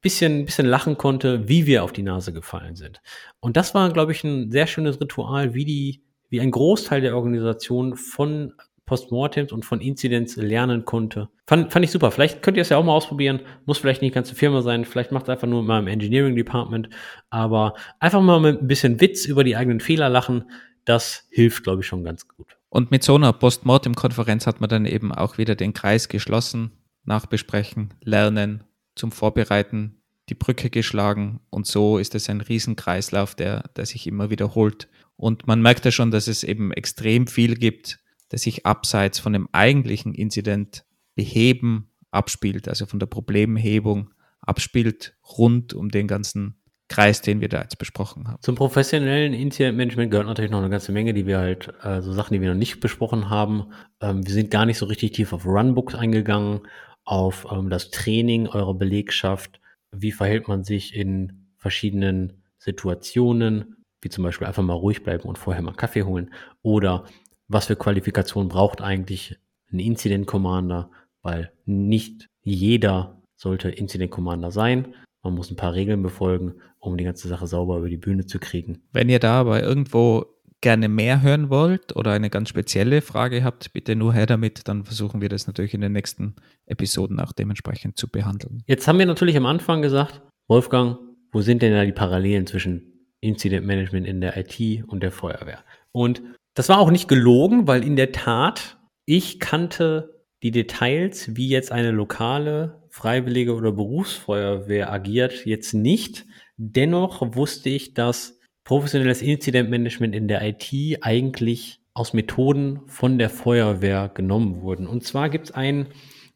bisschen, bisschen lachen konnte, wie wir auf die Nase gefallen sind. Und das war, glaube ich, ein sehr schönes Ritual, wie die, wie ein Großteil der Organisation von Postmortems und von Incidents lernen konnte. Fand, fand ich super. Vielleicht könnt ihr es ja auch mal ausprobieren. Muss vielleicht nicht die ganze Firma sein. Vielleicht macht es einfach nur mal im Engineering Department. Aber einfach mal mit ein bisschen Witz über die eigenen Fehler lachen. Das hilft, glaube ich, schon ganz gut. Und mit so einer Postmortem-Konferenz hat man dann eben auch wieder den Kreis geschlossen. Nachbesprechen, lernen, zum Vorbereiten die Brücke geschlagen und so ist es ein Riesenkreislauf, der, der sich immer wiederholt. Und man merkt ja schon, dass es eben extrem viel gibt, das sich abseits von dem eigentlichen Incident beheben abspielt, also von der Problemhebung abspielt, rund um den ganzen Kreis, den wir da jetzt besprochen haben. Zum professionellen Incident-Management gehört natürlich noch eine ganze Menge, die wir halt, äh, so Sachen, die wir noch nicht besprochen haben. Ähm, wir sind gar nicht so richtig tief auf Runbooks eingegangen auf ähm, das Training eurer Belegschaft. Wie verhält man sich in verschiedenen Situationen, wie zum Beispiel einfach mal ruhig bleiben und vorher mal Kaffee holen? Oder was für Qualifikation braucht eigentlich ein Incident Commander? Weil nicht jeder sollte Incident Commander sein. Man muss ein paar Regeln befolgen, um die ganze Sache sauber über die Bühne zu kriegen. Wenn ihr da aber irgendwo gerne mehr hören wollt oder eine ganz spezielle Frage habt, bitte nur her damit. Dann versuchen wir das natürlich in den nächsten Episoden auch dementsprechend zu behandeln. Jetzt haben wir natürlich am Anfang gesagt, Wolfgang, wo sind denn da die Parallelen zwischen Incident Management in der IT und der Feuerwehr? Und das war auch nicht gelogen, weil in der Tat ich kannte die Details, wie jetzt eine lokale Freiwillige oder Berufsfeuerwehr agiert, jetzt nicht. Dennoch wusste ich, dass professionelles Incident Management in der IT eigentlich aus Methoden von der Feuerwehr genommen wurden. Und zwar gibt es ein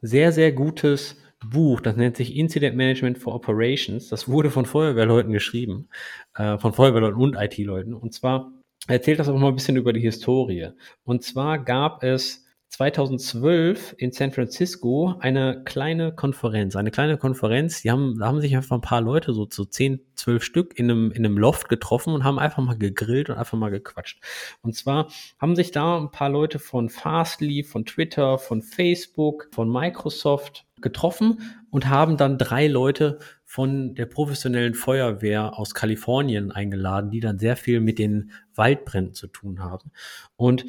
sehr, sehr gutes Buch, das nennt sich Incident Management for Operations. Das wurde von Feuerwehrleuten geschrieben, äh, von Feuerwehrleuten und IT-Leuten. Und zwar erzählt das auch mal ein bisschen über die Historie. Und zwar gab es 2012 in San Francisco eine kleine Konferenz, eine kleine Konferenz, die haben, da haben sich einfach ein paar Leute, so zu so 10, 12 Stück in einem, in einem Loft getroffen und haben einfach mal gegrillt und einfach mal gequatscht. Und zwar haben sich da ein paar Leute von Fastly, von Twitter, von Facebook, von Microsoft getroffen und haben dann drei Leute von der professionellen Feuerwehr aus Kalifornien eingeladen, die dann sehr viel mit den Waldbränden zu tun haben. Und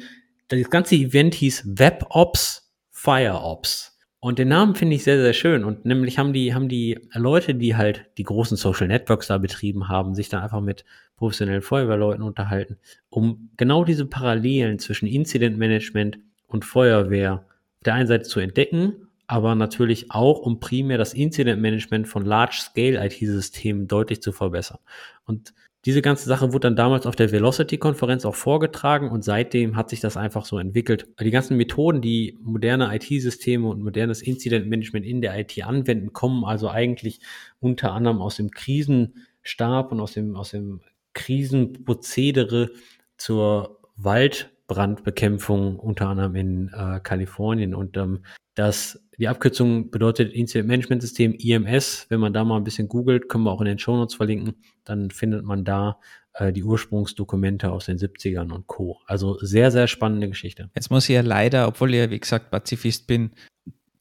das ganze Event hieß WebOps FireOps. Und den Namen finde ich sehr, sehr schön. Und nämlich haben die, haben die Leute, die halt die großen Social Networks da betrieben haben, sich dann einfach mit professionellen Feuerwehrleuten unterhalten, um genau diese Parallelen zwischen Incident Management und Feuerwehr auf der einen Seite zu entdecken, aber natürlich auch, um primär das Incident Management von Large-Scale IT-Systemen deutlich zu verbessern. Und diese ganze Sache wurde dann damals auf der Velocity-Konferenz auch vorgetragen und seitdem hat sich das einfach so entwickelt. Die ganzen Methoden, die moderne IT-Systeme und modernes Incident-Management in der IT anwenden, kommen also eigentlich unter anderem aus dem Krisenstab und aus dem, aus dem Krisenprozedere zur Waldbrandbekämpfung, unter anderem in äh, Kalifornien. Und ähm, das die Abkürzung bedeutet Incident Management System, IMS. Wenn man da mal ein bisschen googelt, können wir auch in den Show Notes verlinken, dann findet man da äh, die Ursprungsdokumente aus den 70ern und Co. Also sehr, sehr spannende Geschichte. Jetzt muss ich ja leider, obwohl ich ja wie gesagt Pazifist bin,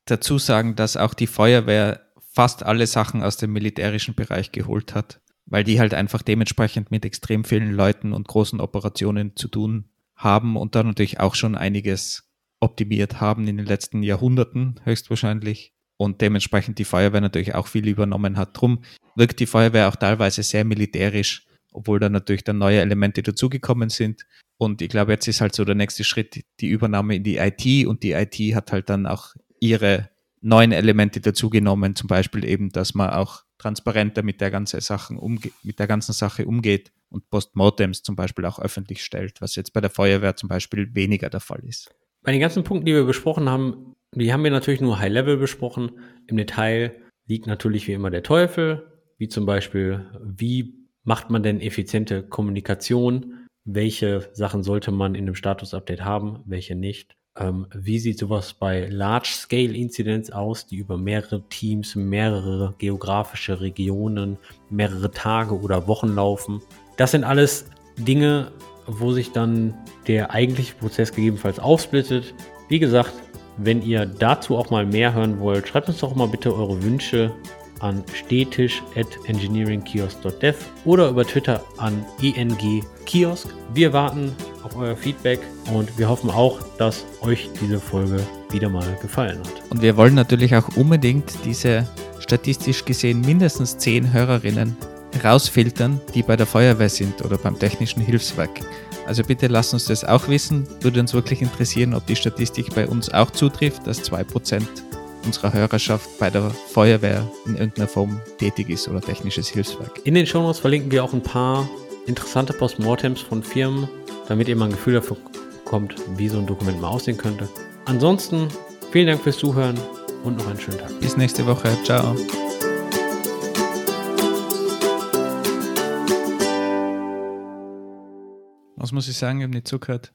dazu sagen, dass auch die Feuerwehr fast alle Sachen aus dem militärischen Bereich geholt hat, weil die halt einfach dementsprechend mit extrem vielen Leuten und großen Operationen zu tun haben und da natürlich auch schon einiges optimiert haben in den letzten Jahrhunderten höchstwahrscheinlich und dementsprechend die Feuerwehr natürlich auch viel übernommen hat. Drum wirkt die Feuerwehr auch teilweise sehr militärisch, obwohl da natürlich dann neue Elemente dazugekommen sind. Und ich glaube, jetzt ist halt so der nächste Schritt die Übernahme in die IT und die IT hat halt dann auch ihre neuen Elemente dazugenommen, zum Beispiel eben, dass man auch transparenter mit der ganzen Sachen umge mit der ganzen Sache umgeht und Postmortems zum Beispiel auch öffentlich stellt, was jetzt bei der Feuerwehr zum Beispiel weniger der Fall ist. Bei den ganzen Punkten, die wir besprochen haben, die haben wir natürlich nur High Level besprochen. Im Detail liegt natürlich wie immer der Teufel, wie zum Beispiel, wie macht man denn effiziente Kommunikation? Welche Sachen sollte man in einem Status-Update haben, welche nicht? Ähm, wie sieht sowas bei Large-Scale-Incidents aus, die über mehrere Teams, mehrere geografische Regionen, mehrere Tage oder Wochen laufen? Das sind alles Dinge, wo sich dann der eigentliche Prozess gegebenenfalls aufsplittet. Wie gesagt, wenn ihr dazu auch mal mehr hören wollt, schreibt uns doch mal bitte eure Wünsche an stetisch oder über Twitter an engkiosk. Wir warten auf euer Feedback und wir hoffen auch, dass euch diese Folge wieder mal gefallen hat. Und wir wollen natürlich auch unbedingt diese statistisch gesehen mindestens zehn Hörerinnen herausfiltern, die bei der Feuerwehr sind oder beim technischen Hilfswerk. Also bitte lasst uns das auch wissen. Würde uns wirklich interessieren, ob die Statistik bei uns auch zutrifft, dass 2% unserer Hörerschaft bei der Feuerwehr in irgendeiner Form tätig ist oder technisches Hilfswerk. In den Shownotes verlinken wir auch ein paar interessante Postmortems von Firmen, damit ihr mal ein Gefühl dafür bekommt, wie so ein Dokument mal aussehen könnte. Ansonsten vielen Dank fürs Zuhören und noch einen schönen Tag. Bis nächste Woche. Ciao. Muss ich sagen? Ich habe nicht zugehört.